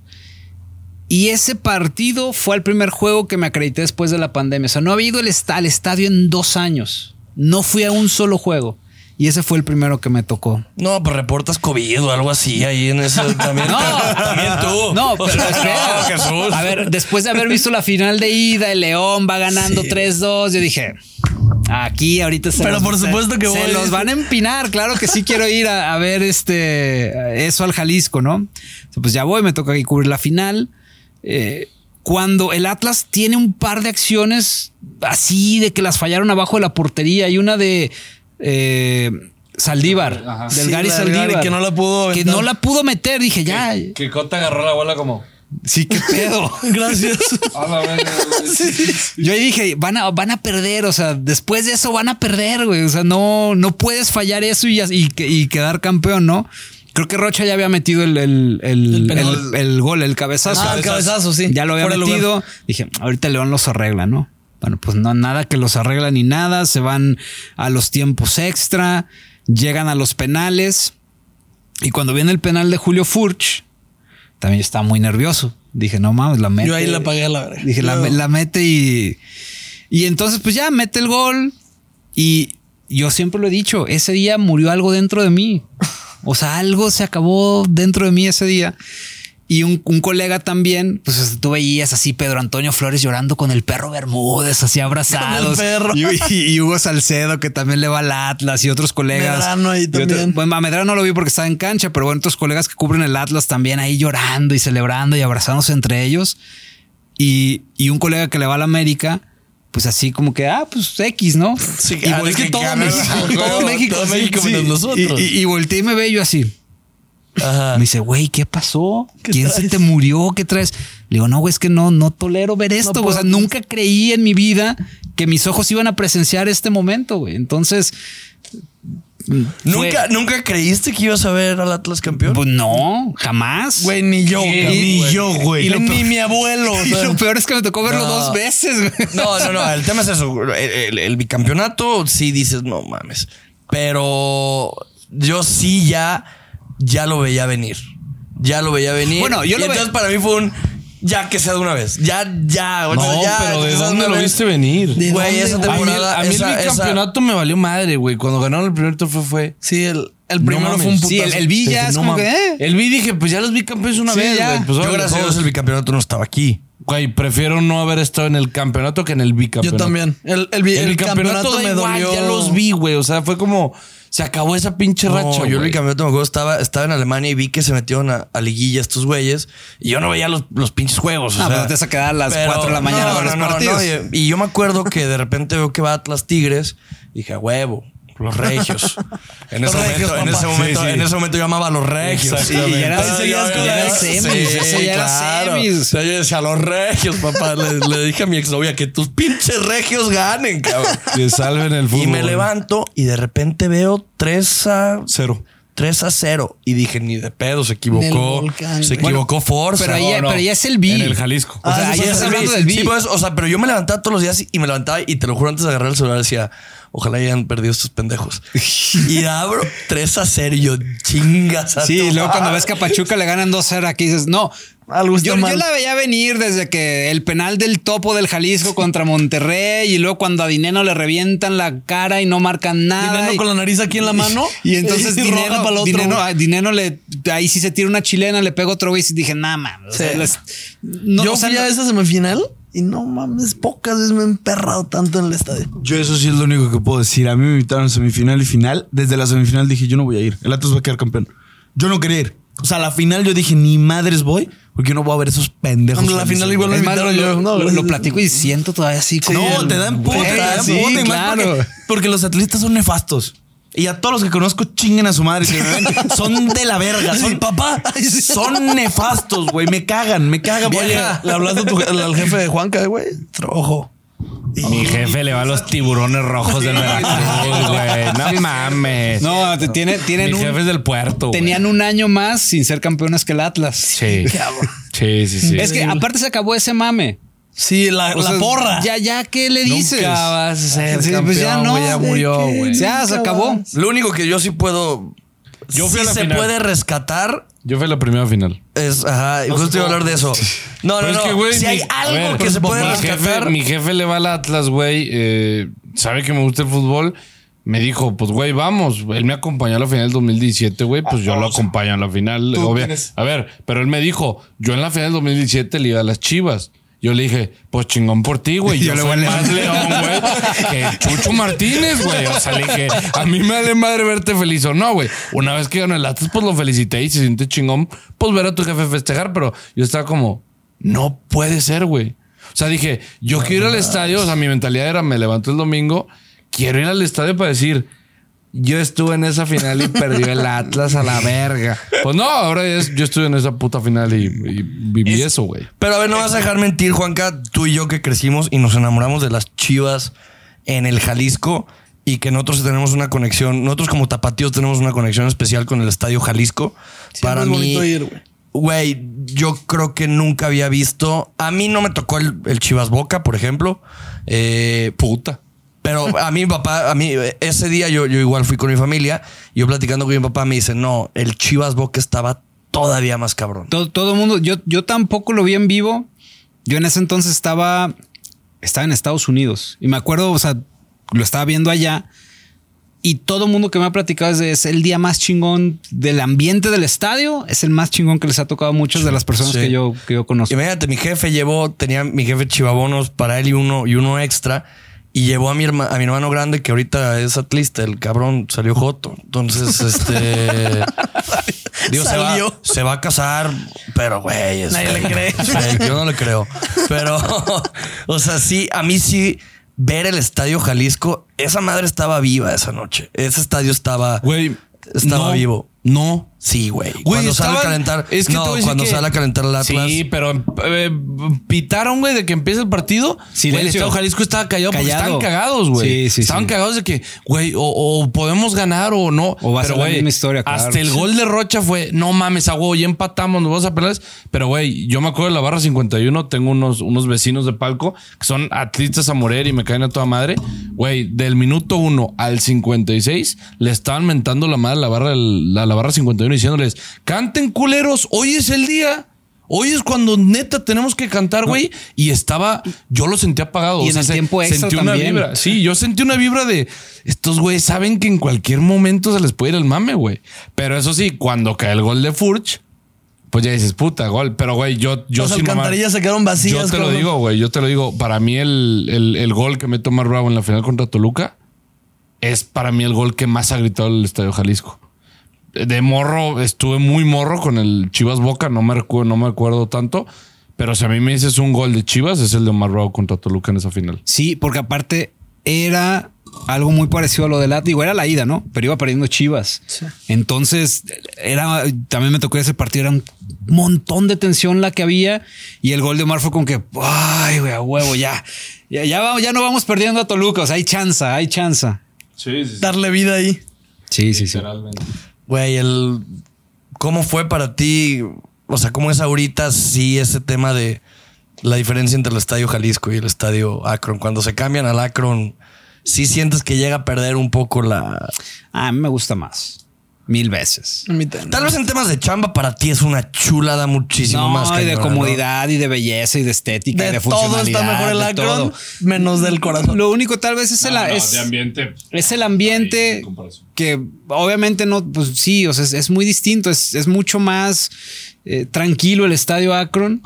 Y ese partido fue el primer juego que me acredité después de la pandemia. O sea, no había ido al est- al estadio en dos años. No fui a un solo juego. Y ese fue el primero que me tocó. No, pues reportas COVID o algo así ahí en ese. También, No. también tú. No, O pero sea, espera. no, Jesús. A ver, después de haber visto la final de ida, el León va ganando 3-2, yo dije, aquí ahorita se Pero los, por supuesto que se voy. los van a empinar. Claro que sí quiero ir a, a ver este eso al Jalisco, ¿no? Pues ya voy, me toca aquí cubrir la final. Eh, cuando el Atlas tiene un par de acciones así de que las fallaron abajo de la portería y una de eh, Saldívar, Ajá. del Sí, Gary Saldívar, que no la pudo que no la pudo meter. Dije, ya, Que Cota agarró la bola como. sí, qué pedo. Gracias. Yo ahí dije, van a, van a perder, o sea, después de eso van a perder, güey. O sea, no, no puedes fallar eso y, y quedar campeón, ¿no? Creo que Rocha ya había metido el, el, el, El gol, el cabezazo. Ah, el cabezazo, sí. Ya lo había Fuera metido. Dije, ahorita León los arregla, ¿no? Bueno, pues no, nada que los arregla ni nada. Se van a los tiempos extra, llegan a los penales. Y cuando viene el penal de Julio Furch, también estaba muy nervioso. Dije, no mames, la mete. Yo ahí la pagué a la verga. Dije, la, la mete y. Y entonces, pues ya mete el gol. Y yo siempre lo he dicho, ese día murió algo dentro de mí. O sea, algo se acabó dentro de mí ese día. Y un, un colega también, pues tú veías así Pedro Antonio Flores llorando con el perro Bermúdez, así abrazados. perro. Y, y- y Hugo Salcedo, que también le va al Atlas y otros colegas. Medrano ahí también. bueno, a Medrano no lo vi porque estaba en cancha, pero bueno, otros colegas que cubren el Atlas también ahí llorando y celebrando y abrazándose entre ellos. Y, y un colega que le va a la América, pues así como que, ah, pues X, ¿no? Sí, y ah, es que todo México, todo México, todo México sí. menos nosotros. Y, y, y volteé y me ve yo así. Ajá. Me dice, güey, ¿qué pasó? ¿Qué ¿Quién se te murió? ¿Qué traes? Le digo, no, güey, es que no, no tolero ver esto. No o sea, nunca creí en mi vida que mis ojos iban a presenciar este momento, güey. Entonces. ¿Nunca, ¿Nunca creíste que ibas a ver al Atlas campeón? Pues no, jamás. Güey, ni yo. Ni güey. yo, güey. Y Lo ni peor- mi abuelo. o Y lo peor es que me tocó verlo No. dos veces, güey. No, no, no. El tema es eso. El, el- el bicampeonato, sí dices, no mames. Pero yo sí ya, ya lo veía venir. Ya lo veía venir. Bueno, yo Y lo ve- entonces para mí fue un ya que sea de una vez. Ya, ya. No, ya, pero ¿de dónde lo viste venir? ¿De Güey, esa güey? A mí, temporada. a mí esa- el esa- bicampeonato me valió madre, güey. Cuando ganaron el primer trofeo fue. Sí, el, el primero fue un putazo. Sí, el, el Dije, es no como que, eh. El vi dije, pues ya los bicampeones una Sí, vez, ya. güey. Pues Yo, gracias a Dios, el bicampeonato no estaba aquí. Güey, prefiero no haber estado en el campeonato que en el Yo bicampeonato. también. El, el, el, El, campeonato da me igual, dolió. ya los vi, güey. O sea, fue como se acabó esa pinche No, racha. yo bicampeonato me acuerdo, estaba, estaba en Alemania y vi que se metieron a, a liguilla estos güeyes y yo no veía los, los pinches juegos. o Ah, sea, pero te vas a quedar a las 4 de la mañana a ver los partidos. y, y yo me acuerdo que de repente veo que va Atlas Tigres y dije, "A huevo. Los regios. En ese, regios, momento, en, ese momento, Sí, sí. en ese momento yo amaba a los regios. Exactamente. Sí, y era- Entonces, yo- era yo- semis, sí, ese ya era claro. semis. O sea, yo decía a los regios, papá. Le, le dije a mi exnovia que tus pinches regios ganen, cabrón. Que salven el fútbol. Y me levanto y de repente veo 3 a Cero. 3 a 0. Y dije, ni de pedo, se equivocó. Se equivocó Forza. Pero ahí, No, no. pero ya es el B. En el Jalisco. O sea, Ah, ahí sí, hablando del B. Sí, pues, o sea, pero yo me levantaba todos los días y me levantaba y te lo juro antes de agarrar el celular decía, ojalá hayan perdido estos pendejos. y abro 3 a 0 y yo chingas. a Sí, tu y luego cuando madre". ves que a Pachuca le ganan 2-0 aquí dices, no. Algo está Yo, mal. yo la veía venir desde que el penal del topo del Jalisco contra Monterrey y luego cuando a Dineno le revientan la cara y no marcan nada. Dineno y, con la nariz aquí en la mano. y entonces y Dineno, para el otro. Dineno, güey. a Dineno le, ahí sí se tira una chilena, le pega otro güey y dije, nada mames. o sea, Sí. les- no, yo o sea, fui a esa semifinal y no mames, pocas veces me he emperrado tanto en el estadio. Yo eso sí es lo único que puedo decir. A mí me invitaron a semifinal y final. Desde la semifinal dije, yo no voy a ir. El Atlas va a quedar campeón. Yo no quería ir. O sea, a la final yo dije, ni madres voy, porque yo no voy a ver esos pendejos. La final igual es más, lo, invitaron yo. lo- No, lo- lo platico y siento todavía así. como- No, te dan puta, te dan Sí, puta, y más claro. Porque, porque los atletas son nefastos. Y a todos los que conozco chinguen a su madre. me son de la verga. Son papá. Son nefastos, güey. Me cagan, me cagan. Oye, le hablaste al jefe de Juanca, güey. Mi jefe le va a los tiburones rojos del Veracruz, güey. No mames. No, te- tiene, tienen Mi un- jefe es del puerto. güey. tenían un año más sin ser campeones que el Atlas. Sí. Sí, sí, sí. Es que aparte se acabó ese mame. Sí, la, O la sea, porra. Ya, ya, ¿qué le dices? Nunca vas a ser Sí, pues ya campeón, no. güey, ya murió, güey. Ya, se acabó. Lo único que yo sí puedo. Yo fui sí a la se final. puede rescatar Yo fui a la primera final. es. Ajá, y justo iba a hablar de eso. No, no, Pero es no. que, si mi- hay algo ver, que se puede mi rescatar. Jefe, mi jefe le va al Atlas, güey. eh, sabe que me gusta el fútbol. Me dijo, pues, güey, vamos. Él me acompañó a la final del 2017, güey. Pues yo lo acompaño a la final. obvia- A ver, pero él me dijo, yo en la final del 2017 le iba a las chivas. Yo le dije, pues chingón por ti, güey. Yo, Yo le voy a más león, güey, que Chucho Martínez, güey. O sea, le dije, a mí me vale madre verte feliz o no, güey. Una vez que ganó el Atlas, pues lo felicité y se siente chingón, pues ver a tu jefe festejar. Pero yo estaba como, no puede ser, güey. O sea, dije, yo quiero ir al estadio. O sea, mi mentalidad era, me levanto el domingo, quiero ir al estadio para decir, yo estuve en esa final y perdió el Atlas a la verga. Pues no, ahora es, yo estuve en esa puta final y, y viví eso, güey. Pero a ver, no vas a dejar mentir, Juanca, tú y yo que crecimos y nos enamoramos de las chivas en el Jalisco y que nosotros tenemos una conexión, nosotros como tapatíos tenemos una conexión especial con el Estadio Jalisco. Para es mí, bonito ir, güey. güey, yo creo que nunca había visto, a mí no me tocó el, el Chivas Boca, por ejemplo. Eh, puta. Pero a mí, mi papá, a mí, ese día yo, yo igual fui con mi familia yo platicando con mi papá me dice, no, el Chivas Boca estaba todavía más cabrón. Todo, todo el mundo, yo, yo tampoco lo vi en vivo. Yo en ese entonces estaba, estaba en Estados Unidos y me acuerdo, o sea, lo estaba viendo allá y todo el mundo que me ha platicado es, de, es el día más chingón del ambiente del estadio. Es el más chingón que les ha tocado a muchas de las personas Sí. que yo, que yo conozco. Imagínate, mi jefe llevó, tenía mi jefe chivabonos para él y uno, y uno extra. Y llevó a mi, herma- a mi hermano grande, que ahorita es atlista, el cabrón salió joto. Entonces, este. digo, se va, se va a casar, pero güey. este, Nadie le cree. sí, yo no le creo. Pero, o sea, sí, a mí sí, ver el estadio Jalisco, esa madre estaba viva esa noche. Ese estadio estaba. Güey, Estaba no, vivo. No. Sí, güey. Cuando sale a calentar. Es que no, cuando que- sale a calentar el Atlas. Sí, pero eh, pitaron, güey, de que empieza el partido. Silencio. Güey, el Estado Jalisco estaba callado, porque Callado. estaban cagados, güey. Sí, sí, estaban sí. cagados de que, güey, o, o podemos ganar o no. O va a ser la güey, misma historia, claro. Hasta el gol de Rocha fue, no mames, a huevo, ya empatamos, nos vamos a pelear. Pero, güey, yo me acuerdo de la barra 51, tengo unos, unos vecinos de palco que son atletas a morir y me caen a toda madre. Güey, del minuto 1 al 56 le estaban mentando la madre a la barra, la, la barra 51 diciéndoles, canten culeros, hoy es el día. Hoy es cuando neta tenemos que cantar, güey. Y estaba, yo lo sentí apagado. Y en el tiempo extra sentí una vibra. Sí, yo sentí una vibra de estos güeyes saben que en cualquier momento se les puede ir el mame, güey. Pero eso sí, cuando cae el gol de Furch, pues ya dices, puta, gol. Pero, güey, yo, yo Las alcantarillas se quedaron vacías. Yo te lo digo, güey. Yo te lo digo. Para mí, el, el- el gol que mete Omar Bravo en la final contra Toluca es para mí el gol que más ha gritado el Estadio Jalisco. De morro, estuve muy morro con el Chivas Boca, no me recuerdo, no me acuerdo tanto. Pero si a mí me dices un gol de Chivas, es el de Omar Bravo contra Toluca en esa final. Sí, porque aparte era algo muy parecido a lo del Atlas. Digo, era la ida, ¿no? Pero iba perdiendo Chivas. Entonces, era también me tocó ese partido. Era un montón de tensión la que había. Y el gol de Omar fue con que, ay, güey, a huevo, ya. Ya, ya, vamos, ya no vamos perdiendo a Toluca. O sea, hay chanza, hay chanza. Sí, sí, Darle vida ahí. Sí, sí, sí. Güey, el cómo fue para ti, o sea, cómo es ahorita sí ese tema de la diferencia entre el Estadio Jalisco y el Estadio Akron. Cuando se cambian al Akron, sí sientes que llega a perder un poco la... Ah, a mí me gusta más. Mil veces. Tal vez en temas de chamba para ti es una chulada muchísimo No, más. y de comodidad y de belleza y de estética y De de todo funcionalidad. está mejor el de todo. menos del corazón. Lo único tal vez es, el, es, de ambiente. es el ambiente que obviamente no, pues sí, o sea, es, es muy distinto, es, es mucho más eh, tranquilo el estadio Akron.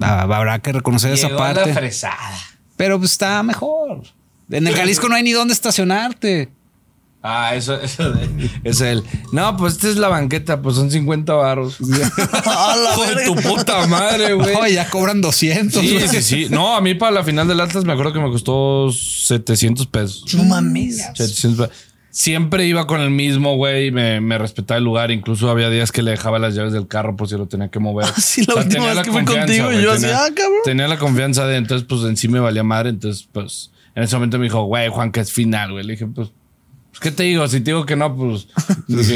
Ah, habrá que reconocer esa la parte. fresada. Pero pues está mejor. En el Jalisco no hay ni dónde estacionarte. Ah, eso, eso de- es el. No, pues esta es la banqueta, pues son 50 barros. Hijo de tu puta madre, güey. No, ya cobran 200. Sí, güey. sí, sí. No, a mí para la final del Atlas me acuerdo que me costó 700 pesos. No mames. 700 pesos. Siempre iba con el mismo, güey. Me, me respetaba el lugar. Incluso había días que le dejaba las llaves del carro por si lo tenía que mover. Sí, la última tenía vez la que fui contigo y güey. yo Tenía- así, ah, cabrón. Tenía la confianza de entonces, pues en sí me valía madre. Entonces, pues en ese momento me dijo, güey, Juan, que es final, güey. Le dije, pues, ¿qué te digo? Si te digo que no, pues,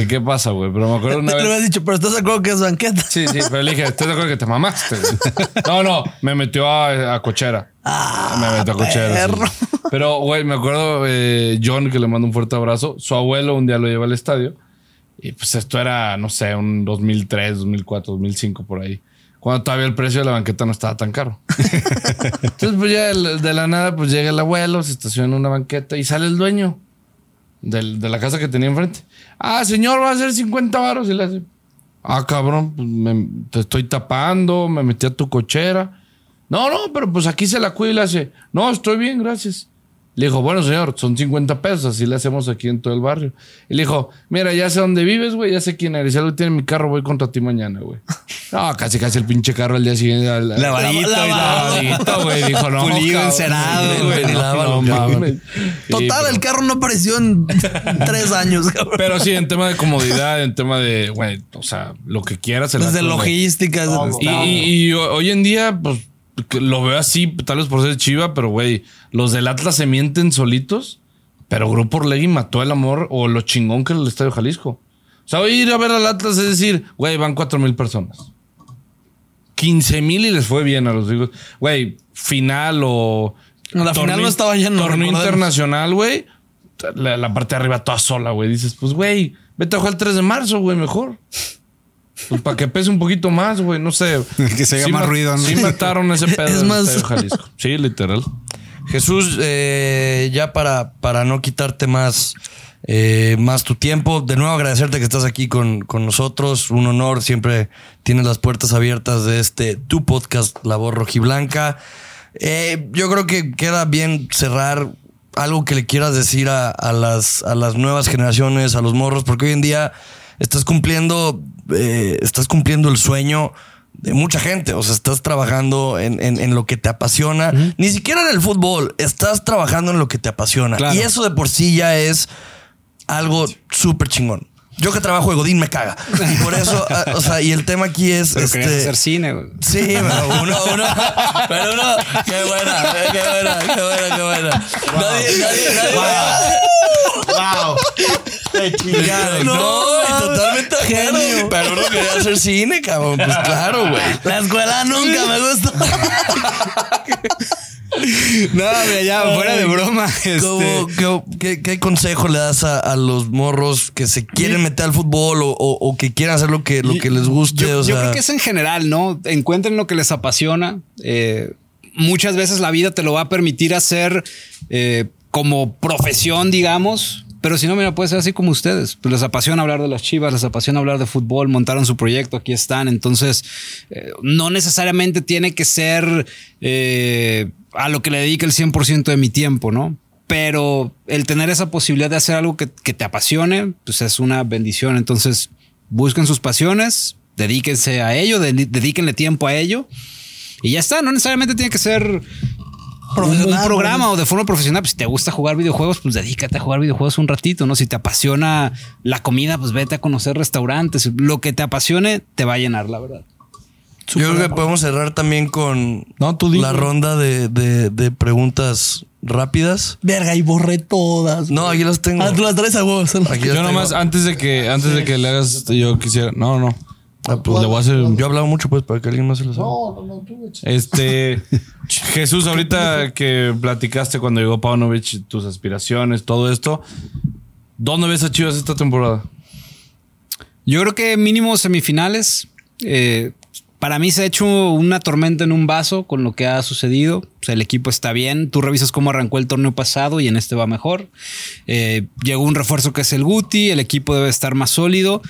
¿qué pasa, güey? Pero me acuerdo una vez. habías dicho, pero estás de acuerdo que es banqueta. Sí, sí, pero le dije, estoy de acuerdo que te mamaste. güey?" No, no, me metió a, a cochera. me metió a cochera. sí. Pero, güey, me acuerdo eh, John, que le mando un fuerte abrazo. Su abuelo un día lo lleva al estadio. Y pues esto era, no sé, un 2003, 2004, 2005 por ahí. Cuando todavía el precio de la banqueta no estaba tan caro. Entonces, pues ya de la nada, pues llega el abuelo, se estaciona en una banqueta y sale el dueño del- de la casa que tenía enfrente. Ah, señor, va a ser 50 varos. Y le hace, ah, cabrón, pues me- te estoy tapando, me metí a tu cochera. No, no, pero pues aquí se la cuida y le hace, no, estoy bien, gracias. Le dijo, bueno, señor, son 50 pesos, así le hacemos aquí en todo el barrio. Y le dijo, mira, ya sé dónde vives, güey, ya sé quién eres. Ya lo tiene mi carro, voy contra ti mañana, güey. No, casi, casi el pinche carro al día siguiente. al- Lavadito y Lavadito, güey. Dijo, no. Pulido, encerado, güey, no, no Total, pero- el carro no apareció en tres años, cabrón. Pero sí, en tema de comodidad, en tema de, güey, o sea, lo que quieras. el Desde güey. logística. Y, y- y hoy en día, pues lo veo así, tal vez por ser chiva, pero güey, los del Atlas se mienten solitos, pero Grupo Orlegui mató el amor o lo chingón que era el Estadio Jalisco. O sea, ir a ver al Atlas es decir, güey, van cuatro mil personas. 15 mil y les fue bien a los hijos. Güey, final o. La final no estaba lleno, Torneo internacional, güey. La, la parte de arriba toda sola, güey. Dices, pues, güey, vete a jugar el 3 de marzo, güey, mejor. Pues para que pese un poquito más, güey, no sé. Que se haga más ma- ruido, ¿no? Sí mataron ese pedo Es más- Estadio Jalisco. Sí, literal. Jesús, eh, ya para, para no quitarte más, eh, más tu tiempo, de nuevo agradecerte que estás aquí con, con nosotros. Un honor, siempre tienes las puertas abiertas de este tu podcast, La Voz Rojiblanca. Eh, yo creo que queda bien cerrar algo que le quieras decir a, a las, a las nuevas generaciones, a los morros, porque hoy en día estás cumpliendo, eh, estás cumpliendo el sueño de mucha gente. O sea, estás trabajando en, en- en lo que te apasiona. Ni siquiera en el fútbol, estás trabajando en lo que te apasiona. Claro. Y eso de por sí ya es algo súper chingón. Yo que trabajo de Godín me caga. Y por eso, ah, o sea, y el tema aquí es. Pero este, hacer cine, güey. Sí, pero uno, uno, pero uno, qué buena, qué buena, qué buena, qué buena. Nadie, nadie, nadie. ¡Wow! ¡Qué No, totalmente ajeno. Pero uno quería hacer cine, cabrón. Pues claro, güey. La escuela nunca me gustó. No, mira, ya, fuera de broma. este, ¿Cómo- qué, qué- consejo le das a, a los morros que se quieren meter al fútbol o, o- o que quieren hacer lo que, lo que les guste? Yo, o yo sea, creo que es en general, ¿no? Encuentren lo que les apasiona. Eh, muchas veces la vida te lo va a permitir hacer eh, como profesión, digamos. Pero si no, mira, puede ser así como ustedes. Pues les apasiona hablar de las chivas, les apasiona hablar de fútbol, montaron su proyecto, aquí están. Entonces, eh, no necesariamente tiene que ser eh, a lo que le dedique el 100% de mi tiempo, ¿no? Pero el tener esa posibilidad de hacer algo que, que te apasione, pues es una bendición. Entonces, busquen sus pasiones, dedíquense a ello, dedíquenle tiempo a ello. Y ya está, no necesariamente tiene que ser Profesional, un programa o de forma profesional. Pues si te gusta jugar videojuegos, pues dedícate a jugar videojuegos un ratito, ¿no? Si te apasiona la comida, pues vete a conocer restaurantes. Lo que te apasione te va a llenar, la verdad. yo creo que podemos cerrar también con No, tú la ronda de, de- de preguntas rápidas. Verga, y borré todas. No, aquí las tengo. Ah, tú las traes a. Aquí las Yo tengo. nomás, antes de que, antes de que le hagas, yo quisiera. No, no. Ah, Pues le voy a hacer. Yo he hablado mucho, pues, para que alguien más se lo sepa. Este. Jesús, ahorita que platicaste cuando llegó Paunovic, tus aspiraciones, todo esto. ¿Dónde ves a Chivas esta temporada? Yo creo que mínimo semifinales. Eh, para mí se ha hecho una tormenta en un vaso con lo que ha sucedido. O sea, el equipo está bien. Tú revisas cómo arrancó el torneo pasado y en este va mejor. Eh, llegó un refuerzo que es el Guti. El equipo debe estar más sólido.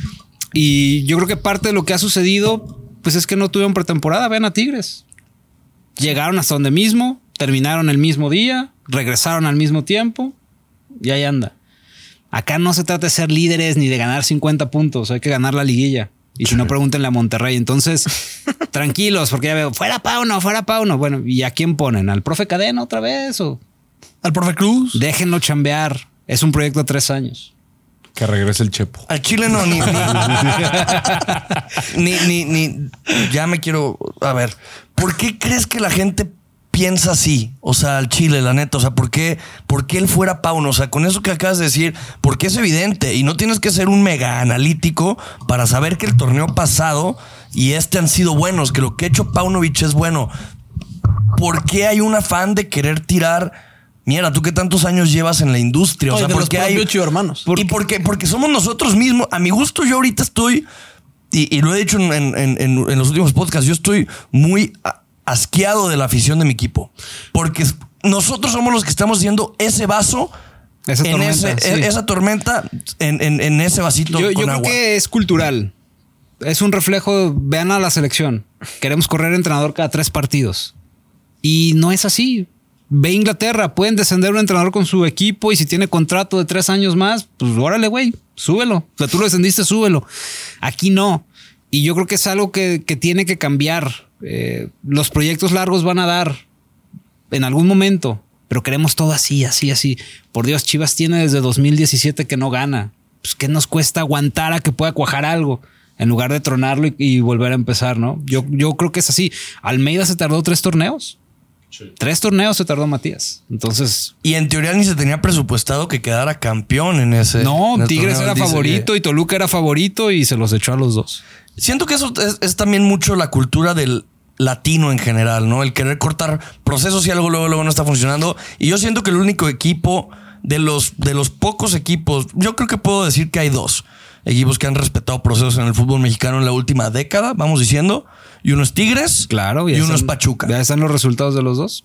Y yo creo que parte de lo que ha sucedido, pues es que no tuvieron pretemporada. Vean a Tigres. Llegaron hasta donde mismo, terminaron el mismo día, regresaron al mismo tiempo y ahí anda. Acá no se trata de ser líderes ni de ganar 50 puntos, hay que ganar la liguilla. Y si no, pregúntenle a Monterrey. Entonces, tranquilos, porque ya veo, fuera Pauno, fuera Pauno. Bueno, ¿y a quién ponen? ¿Al profe Cadena otra vez? ¿O Al profe Cruz. déjenlo chambear? Es un proyecto de tres años. Que regrese el Chepo. Al Chile no, ni ni, ni, ni, Ya me quiero. A ver, ¿por qué crees que la gente piensa así? O sea, al Chile, la neta. O sea, ¿por qué, por qué él fuera Pauno? O sea, con eso que acabas de decir, porque es evidente y no tienes que ser un mega analítico para saber que el torneo pasado y este han sido buenos, que lo que ha hecho Paunovic es bueno. ¿Por qué hay un afán de querer tirar? Mira, tú que tantos años llevas en la industria. O Oye, sea, de ¿por los qué hay, propios chivermanos. y porque, porque somos nosotros mismos. A mi gusto, yo ahorita estoy, y, y lo he dicho en, en- en- en los últimos podcasts, yo estoy muy asqueado de la afición de mi equipo. Porque nosotros somos los que estamos haciendo ese vaso. Esa en tormenta, ese- sí. esa tormenta en, en- en ese vasito Yo, creo agua. que es cultural. Es un reflejo. Vean a la selección. Queremos correr entrenador cada tres partidos. Y no es así. Ve Inglaterra, pueden descender un entrenador con su equipo y si tiene contrato de tres años más, pues órale, güey, súbelo. O sea, tú lo descendiste, súbelo. Aquí no. Y yo creo que es algo que, que tiene que cambiar. Eh, los proyectos largos van a dar en algún momento, pero queremos todo así, así, así. Por Dios, Chivas tiene desde 2017 que no gana. Pues, ¿qué nos cuesta aguantar a que pueda cuajar algo? En lugar de tronarlo y, y volver a empezar, ¿no? Yo, yo creo que es así. Almeida se tardó tres torneos. Tres torneos se tardó Matías. Entonces, Y en teoría ni se tenía presupuestado que quedara campeón en ese. no, en Tigres torneo. era Dice favorito y Toluca era favorito y se los echó a los dos. Siento que eso es, es también mucho la cultura del latino en general, ¿no? El querer cortar procesos y algo luego, luego no está funcionando. Y yo siento que el único equipo de los, de los pocos equipos, yo creo que puedo decir que hay dos equipos que han respetado procesos en el fútbol mexicano en la última década, vamos diciendo. Y uno es Tigres Claro. y ya uno es están- Pachuca. Ya están los resultados de los dos.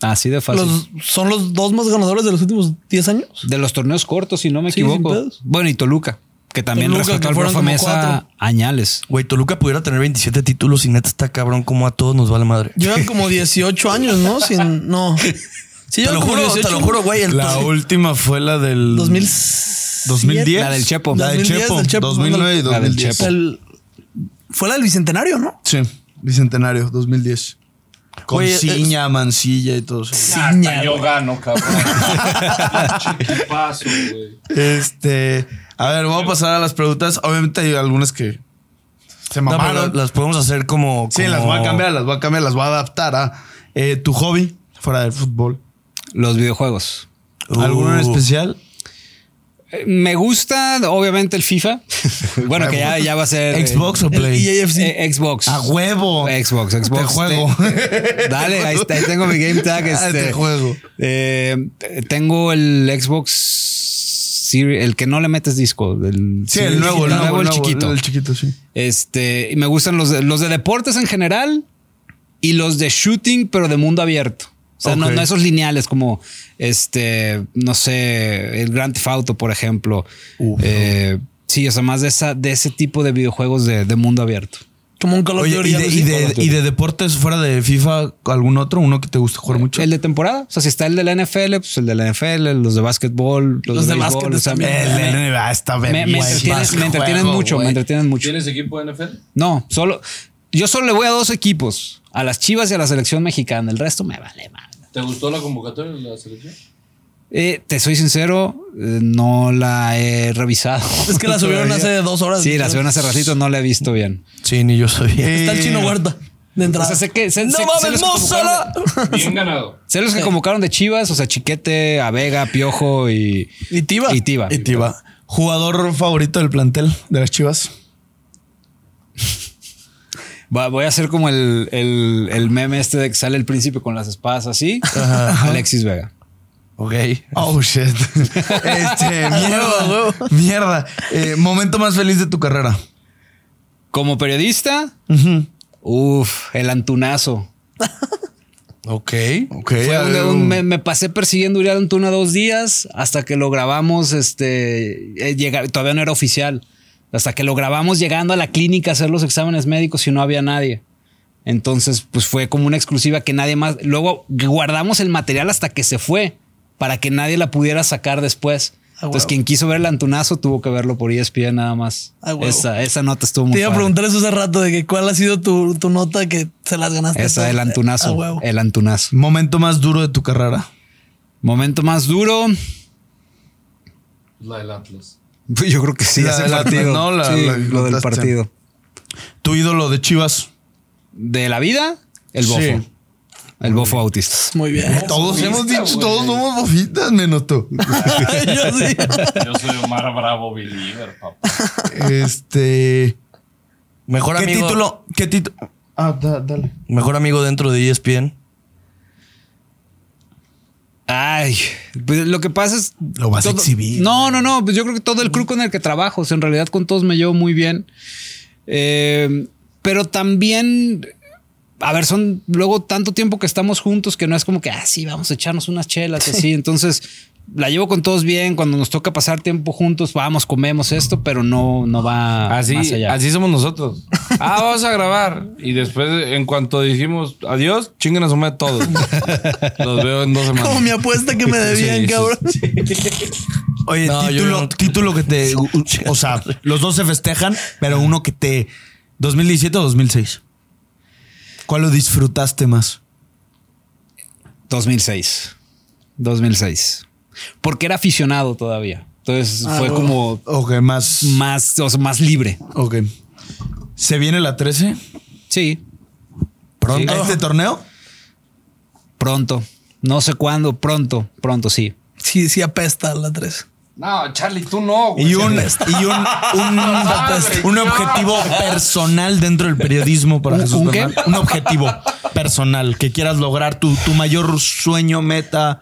Así de fácil. Los- son los dos más ganadores de los últimos 10 años. De los torneos cortos, si no me Sí, equivoco. Bueno, y Toluca, que también Toluca, que al profe Mesa añales. Güey, Toluca pudiera tener 27 títulos y neta está cabrón como a todos nos vale madre. Llevan como 18 años, ¿no? Sin, no. Sí, te lo juro, te 18. lo juro, güey. el La última fue la del 2000. 2010. La del Chepo. La del 2010, Chepo. del Chepo. 2009 y La del 2010. Chepo. El- fue la del Bicentenario, ¿no? Sí, Bicentenario, 2010. Con Oye, ciña, mancilla y todo eso. Ciña, yo gano, cabrón. Chiquipazo, güey. Este, a ver, vamos a pasar a las preguntas. Obviamente hay algunas que se No, pero mamaron. las podemos hacer como. sí, las voy a cambiar, las voy a cambiar, las voy a adaptar a eh, tu hobby fuera del fútbol. Los videojuegos. ¿Alguno en Uh. especial? Eh, Me gusta, obviamente, el FIFA. bueno, que ya, ya va a ser. eh, ¿Xbox o El Play? EAFC. eh, Xbox. A huevo. Xbox, Xbox. Te juego. Dale, ahí, está, ahí tengo mi game tag. Ah, Este, te juego. eh, tengo el Xbox Series, el que no le metes disco. El, Sí, el nuevo, el nuevo, el nuevo, chiquito. El chiquito, sí. Este, y me gustan los de, los de deportes en general y los de shooting, pero de mundo abierto. O sea, no, no esos lineales como este, no sé, el Grand Theft Auto, por ejemplo. Eh, sí, o sea, más de esa, de ese tipo de videojuegos de, de mundo abierto. Como un Call of Duty. ¿y de, y, de, y de deportes fuera de FIFA, algún otro? ¿Uno que te gusta jugar mucho? El de temporada. O sea, si está el de la NFL, pues el de la NFL, los de básquetbol, los, Los de béisbol, básquet o sea, también. me- El de NBA está me, me bien. me entretienen juego, mucho, me entretienen mucho. ¿Tienes equipo de NFL? No, solo yo solo le voy a dos equipos, a las Chivas y a la selección mexicana. El resto me vale madre. ¿Te gustó la convocatoria de la selección? Eh, te soy sincero, eh, no la he revisado. Es que la subieron Todavía. hace dos horas. Sí, la subieron hace ratito, no la he visto bien. Sí, ni yo sabía. Eh, Está el chino Huerta. De entrada. O sea, sé que. Sé, ¡No sé- sé mames, Bien ganado. Sé los que convocaron de Chivas, o sea, Chiquete, A Vega, Piojo y. Y Tiva. Y Tiva. Y Tiva. Jugador favorito del plantel de las Chivas. Va- voy a hacer como el, el, el meme este de que sale el príncipe con las espadas así. Alexis Vega. Ok. Oh shit. Este, mierda. mierda. Eh, momento más feliz de tu carrera. Como periodista, uff, el Antunazo. Ok. Ok. Fue un- me, me pasé persiguiendo a Uriel Antuna dos días hasta que lo grabamos. Este eh, llegar, todavía no era oficial. Hasta que lo grabamos llegando a la clínica a hacer los exámenes médicos y no había nadie. Entonces, pues fue como una exclusiva que nadie más. Luego guardamos el material hasta que se fue para que nadie la pudiera sacar después. Ah, Entonces, huevo. quien quiso ver el Antunazo tuvo que verlo por ESPN nada más. Ah, esa, esa nota estuvo muy Te iba a preguntar eso hace rato de que cuál ha sido tu, tu nota que se las ganaste. Esa, el Antunazo. Ah, el Antunazo. Momento más duro de tu carrera. Momento más duro. La del Atlas. Pues Yo creo que sí, La ese del partido. La- Sí, la lo del partido. Tu ídolo de Chivas. De la vida, el bofo. Sí. El bofo autista. Muy bien. Todos hemos dicho, todos somos bofitas, menos tú. Yo sí. Yo soy Omar Bravo Believer, papá. Este. Mejor ¿Qué amigo. título? ¿Qué título? Ah, da- dale. Mejor amigo dentro de ESPN. Ay, pues lo que pasa es. Lo vas a exhibir. No, no, no. Pues yo creo que todo el crew con el que trabajo, o sea, en realidad con todos me llevo muy bien. Eh, pero también. A ver, son luego tanto tiempo que estamos juntos que no es como que, ah, sí, vamos a echarnos unas chelas y así. Entonces, la llevo con todos bien. Cuando nos toca pasar tiempo juntos, vamos, comemos esto, pero no, no va Así, más allá. así somos nosotros. Ah, vamos a grabar. Y después, en cuanto dijimos adiós, chinguen a su madre todos. Los veo en dos semanas. Como mi apuesta que me debían, Sí, sí, cabrón. Oye, No, título, no- título que te. O sea, los dos se festejan, pero uno que te. ¿2017 o 2006? ¿Cuál lo disfrutaste más? 2006. 2006. Porque era aficionado todavía. Entonces Ah, fue como Ok, más. más, o sea, más libre. Ok. ¿Se viene la 13? Sí, ¿Pronto? ¿Este torneo? pronto. No sé cuándo, pronto, pronto, sí. Sí, sí apesta la 3. No, Charlie, tú no. güey. Y un, y un, un, un objetivo personal dentro del periodismo para ¿Un- Jesús un qué? Un objetivo personal que quieras lograr, tu, tu mayor sueño, meta.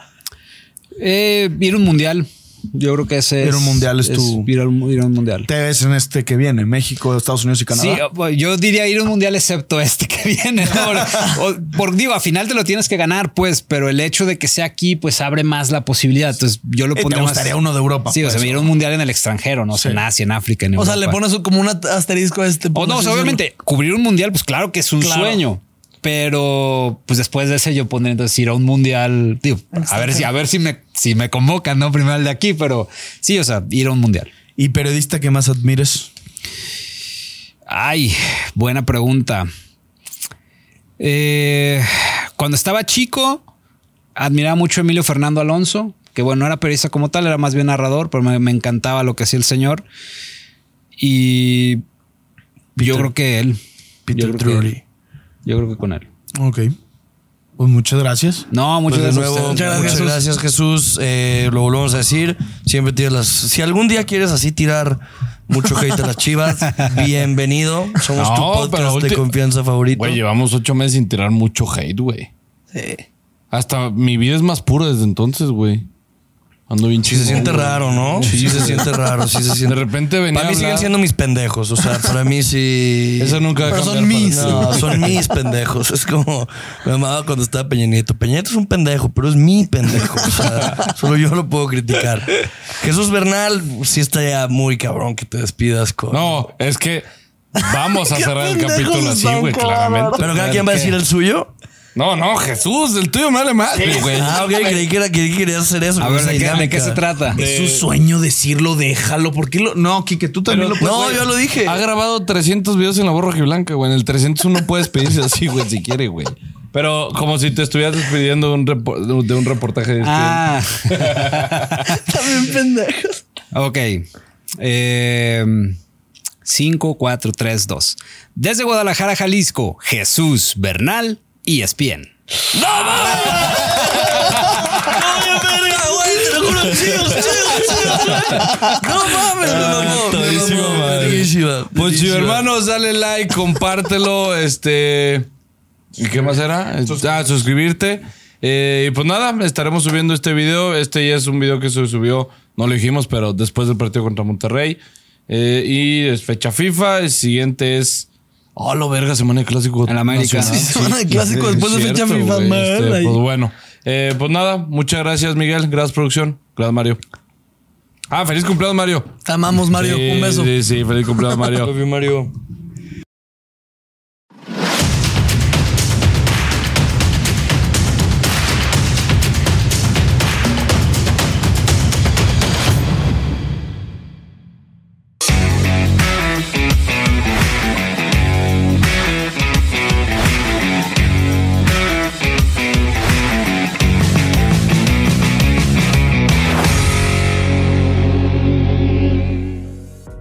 Eh, ir a un mundial. Yo creo que ese Ir a es- un mundial es tu- ir a un, ir a un mundial. Te ves en este que viene, México, Estados Unidos y Canadá. Sí, bueno, yo diría ir a un mundial excepto este que viene. ¿no? O- por, digo, al final te lo tienes que ganar, pues, pero el hecho de que sea aquí, pues abre más la posibilidad. Entonces yo lo Eh, te pondría más- gustaría uno de Europa, Sí, o sea, pues, ir a un mundial en el extranjero, no sé, Sí. en Asia, en África, en O sea, le Europa. pones como un asterisco a este. O no, o sea, obviamente, cubrir un mundial, pues claro que es un Claro. sueño. Pero pues después de ese yo pondría entonces ir a un mundial. Digo, a ver si, a ver si me, si me convocan, no primero el de aquí, pero sí, o sea, ir a un mundial. ¿Y periodista que más admires? Ay, buena pregunta. Eh, cuando estaba chico, admiraba mucho a Emilio Fernando Alonso, que bueno, no era periodista como tal, era más bien narrador, pero me, me encantaba lo que hacía el señor. Y yo creo que él. Peter yo, creo que, Drury. Yo creo que con él. Ok. Pues muchas gracias. No, muchas Pues de gracias. a nuevo, ustedes. muchas gracias, Jesús. Eh, lo volvemos a decir. Siempre tienes las. Si algún día quieres así tirar mucho hate a las chivas, bienvenido. Somos tu podcast de confianza favorito. Güey, llevamos ocho meses sin tirar mucho hate, güey. Sí. Hasta mi vida es más pura desde entonces, güey. Ando bien Sí se siente raro, ¿no? Sí, se siente raro, sí se siente. De repente venía Para mí a siguen siendo mis pendejos. O sea, para mí sí. Eso nunca va a Pero son cambiar mis. No, son mis pendejos. Es como me amaba cuando estaba Peña Nieto. Peña Nieto es un pendejo, pero es mi pendejo. O sea, solo yo lo puedo criticar. Jesús Bernal, sí está ya muy cabrón que te despidas con. No, es que vamos a cerrar el capítulo así, güey, claramente. Pero cada quien va a decir el suyo. No, no, Jesús, el tuyo me vale madre, güey. Ah, ok, creí que, era, creí que querías hacer eso. A ver, ¿de qué, de dinámica. qué se trata? Es su sueño decirlo, déjalo. ¿Por qué lo.? No, Kike, tú también lo puedes. No, yo lo dije. Ha grabado 300 videos en la borra blanca, güey. En el 301 puedes pedirse así, güey, si quiere, güey. Pero como si te estuvieras despidiendo de un, de un reportaje de Ah, También pendejos. ok. Eh, 5432. Desde Guadalajara, Jalisco, Jesús Bernal ESPN. No mames, me mamó, me todísima mamó, madre. verguísima, Pues si hermanos, dale like, compártelo, este. ¿Y qué más era? Ah, suscribirte. Eh, y pues nada, estaremos subiendo este video. Este ya es un video que se subió, no lo dijimos, pero después del partido contra Monterrey. Eh, y es fecha FIFA. El siguiente es. Oh, lo verga, semana de clásico. En América. Sí, semana de clásico después de fecha FIFA, Este, ahí. pues bueno. Eh, pues nada, muchas gracias, Miguel. Gracias, producción. Gracias, Mario. Ah, feliz cumpleaños, Mario. Te amamos, Mario. Sí, Un beso. Sí, sí, feliz cumpleaños, Mario. Love you, Mario.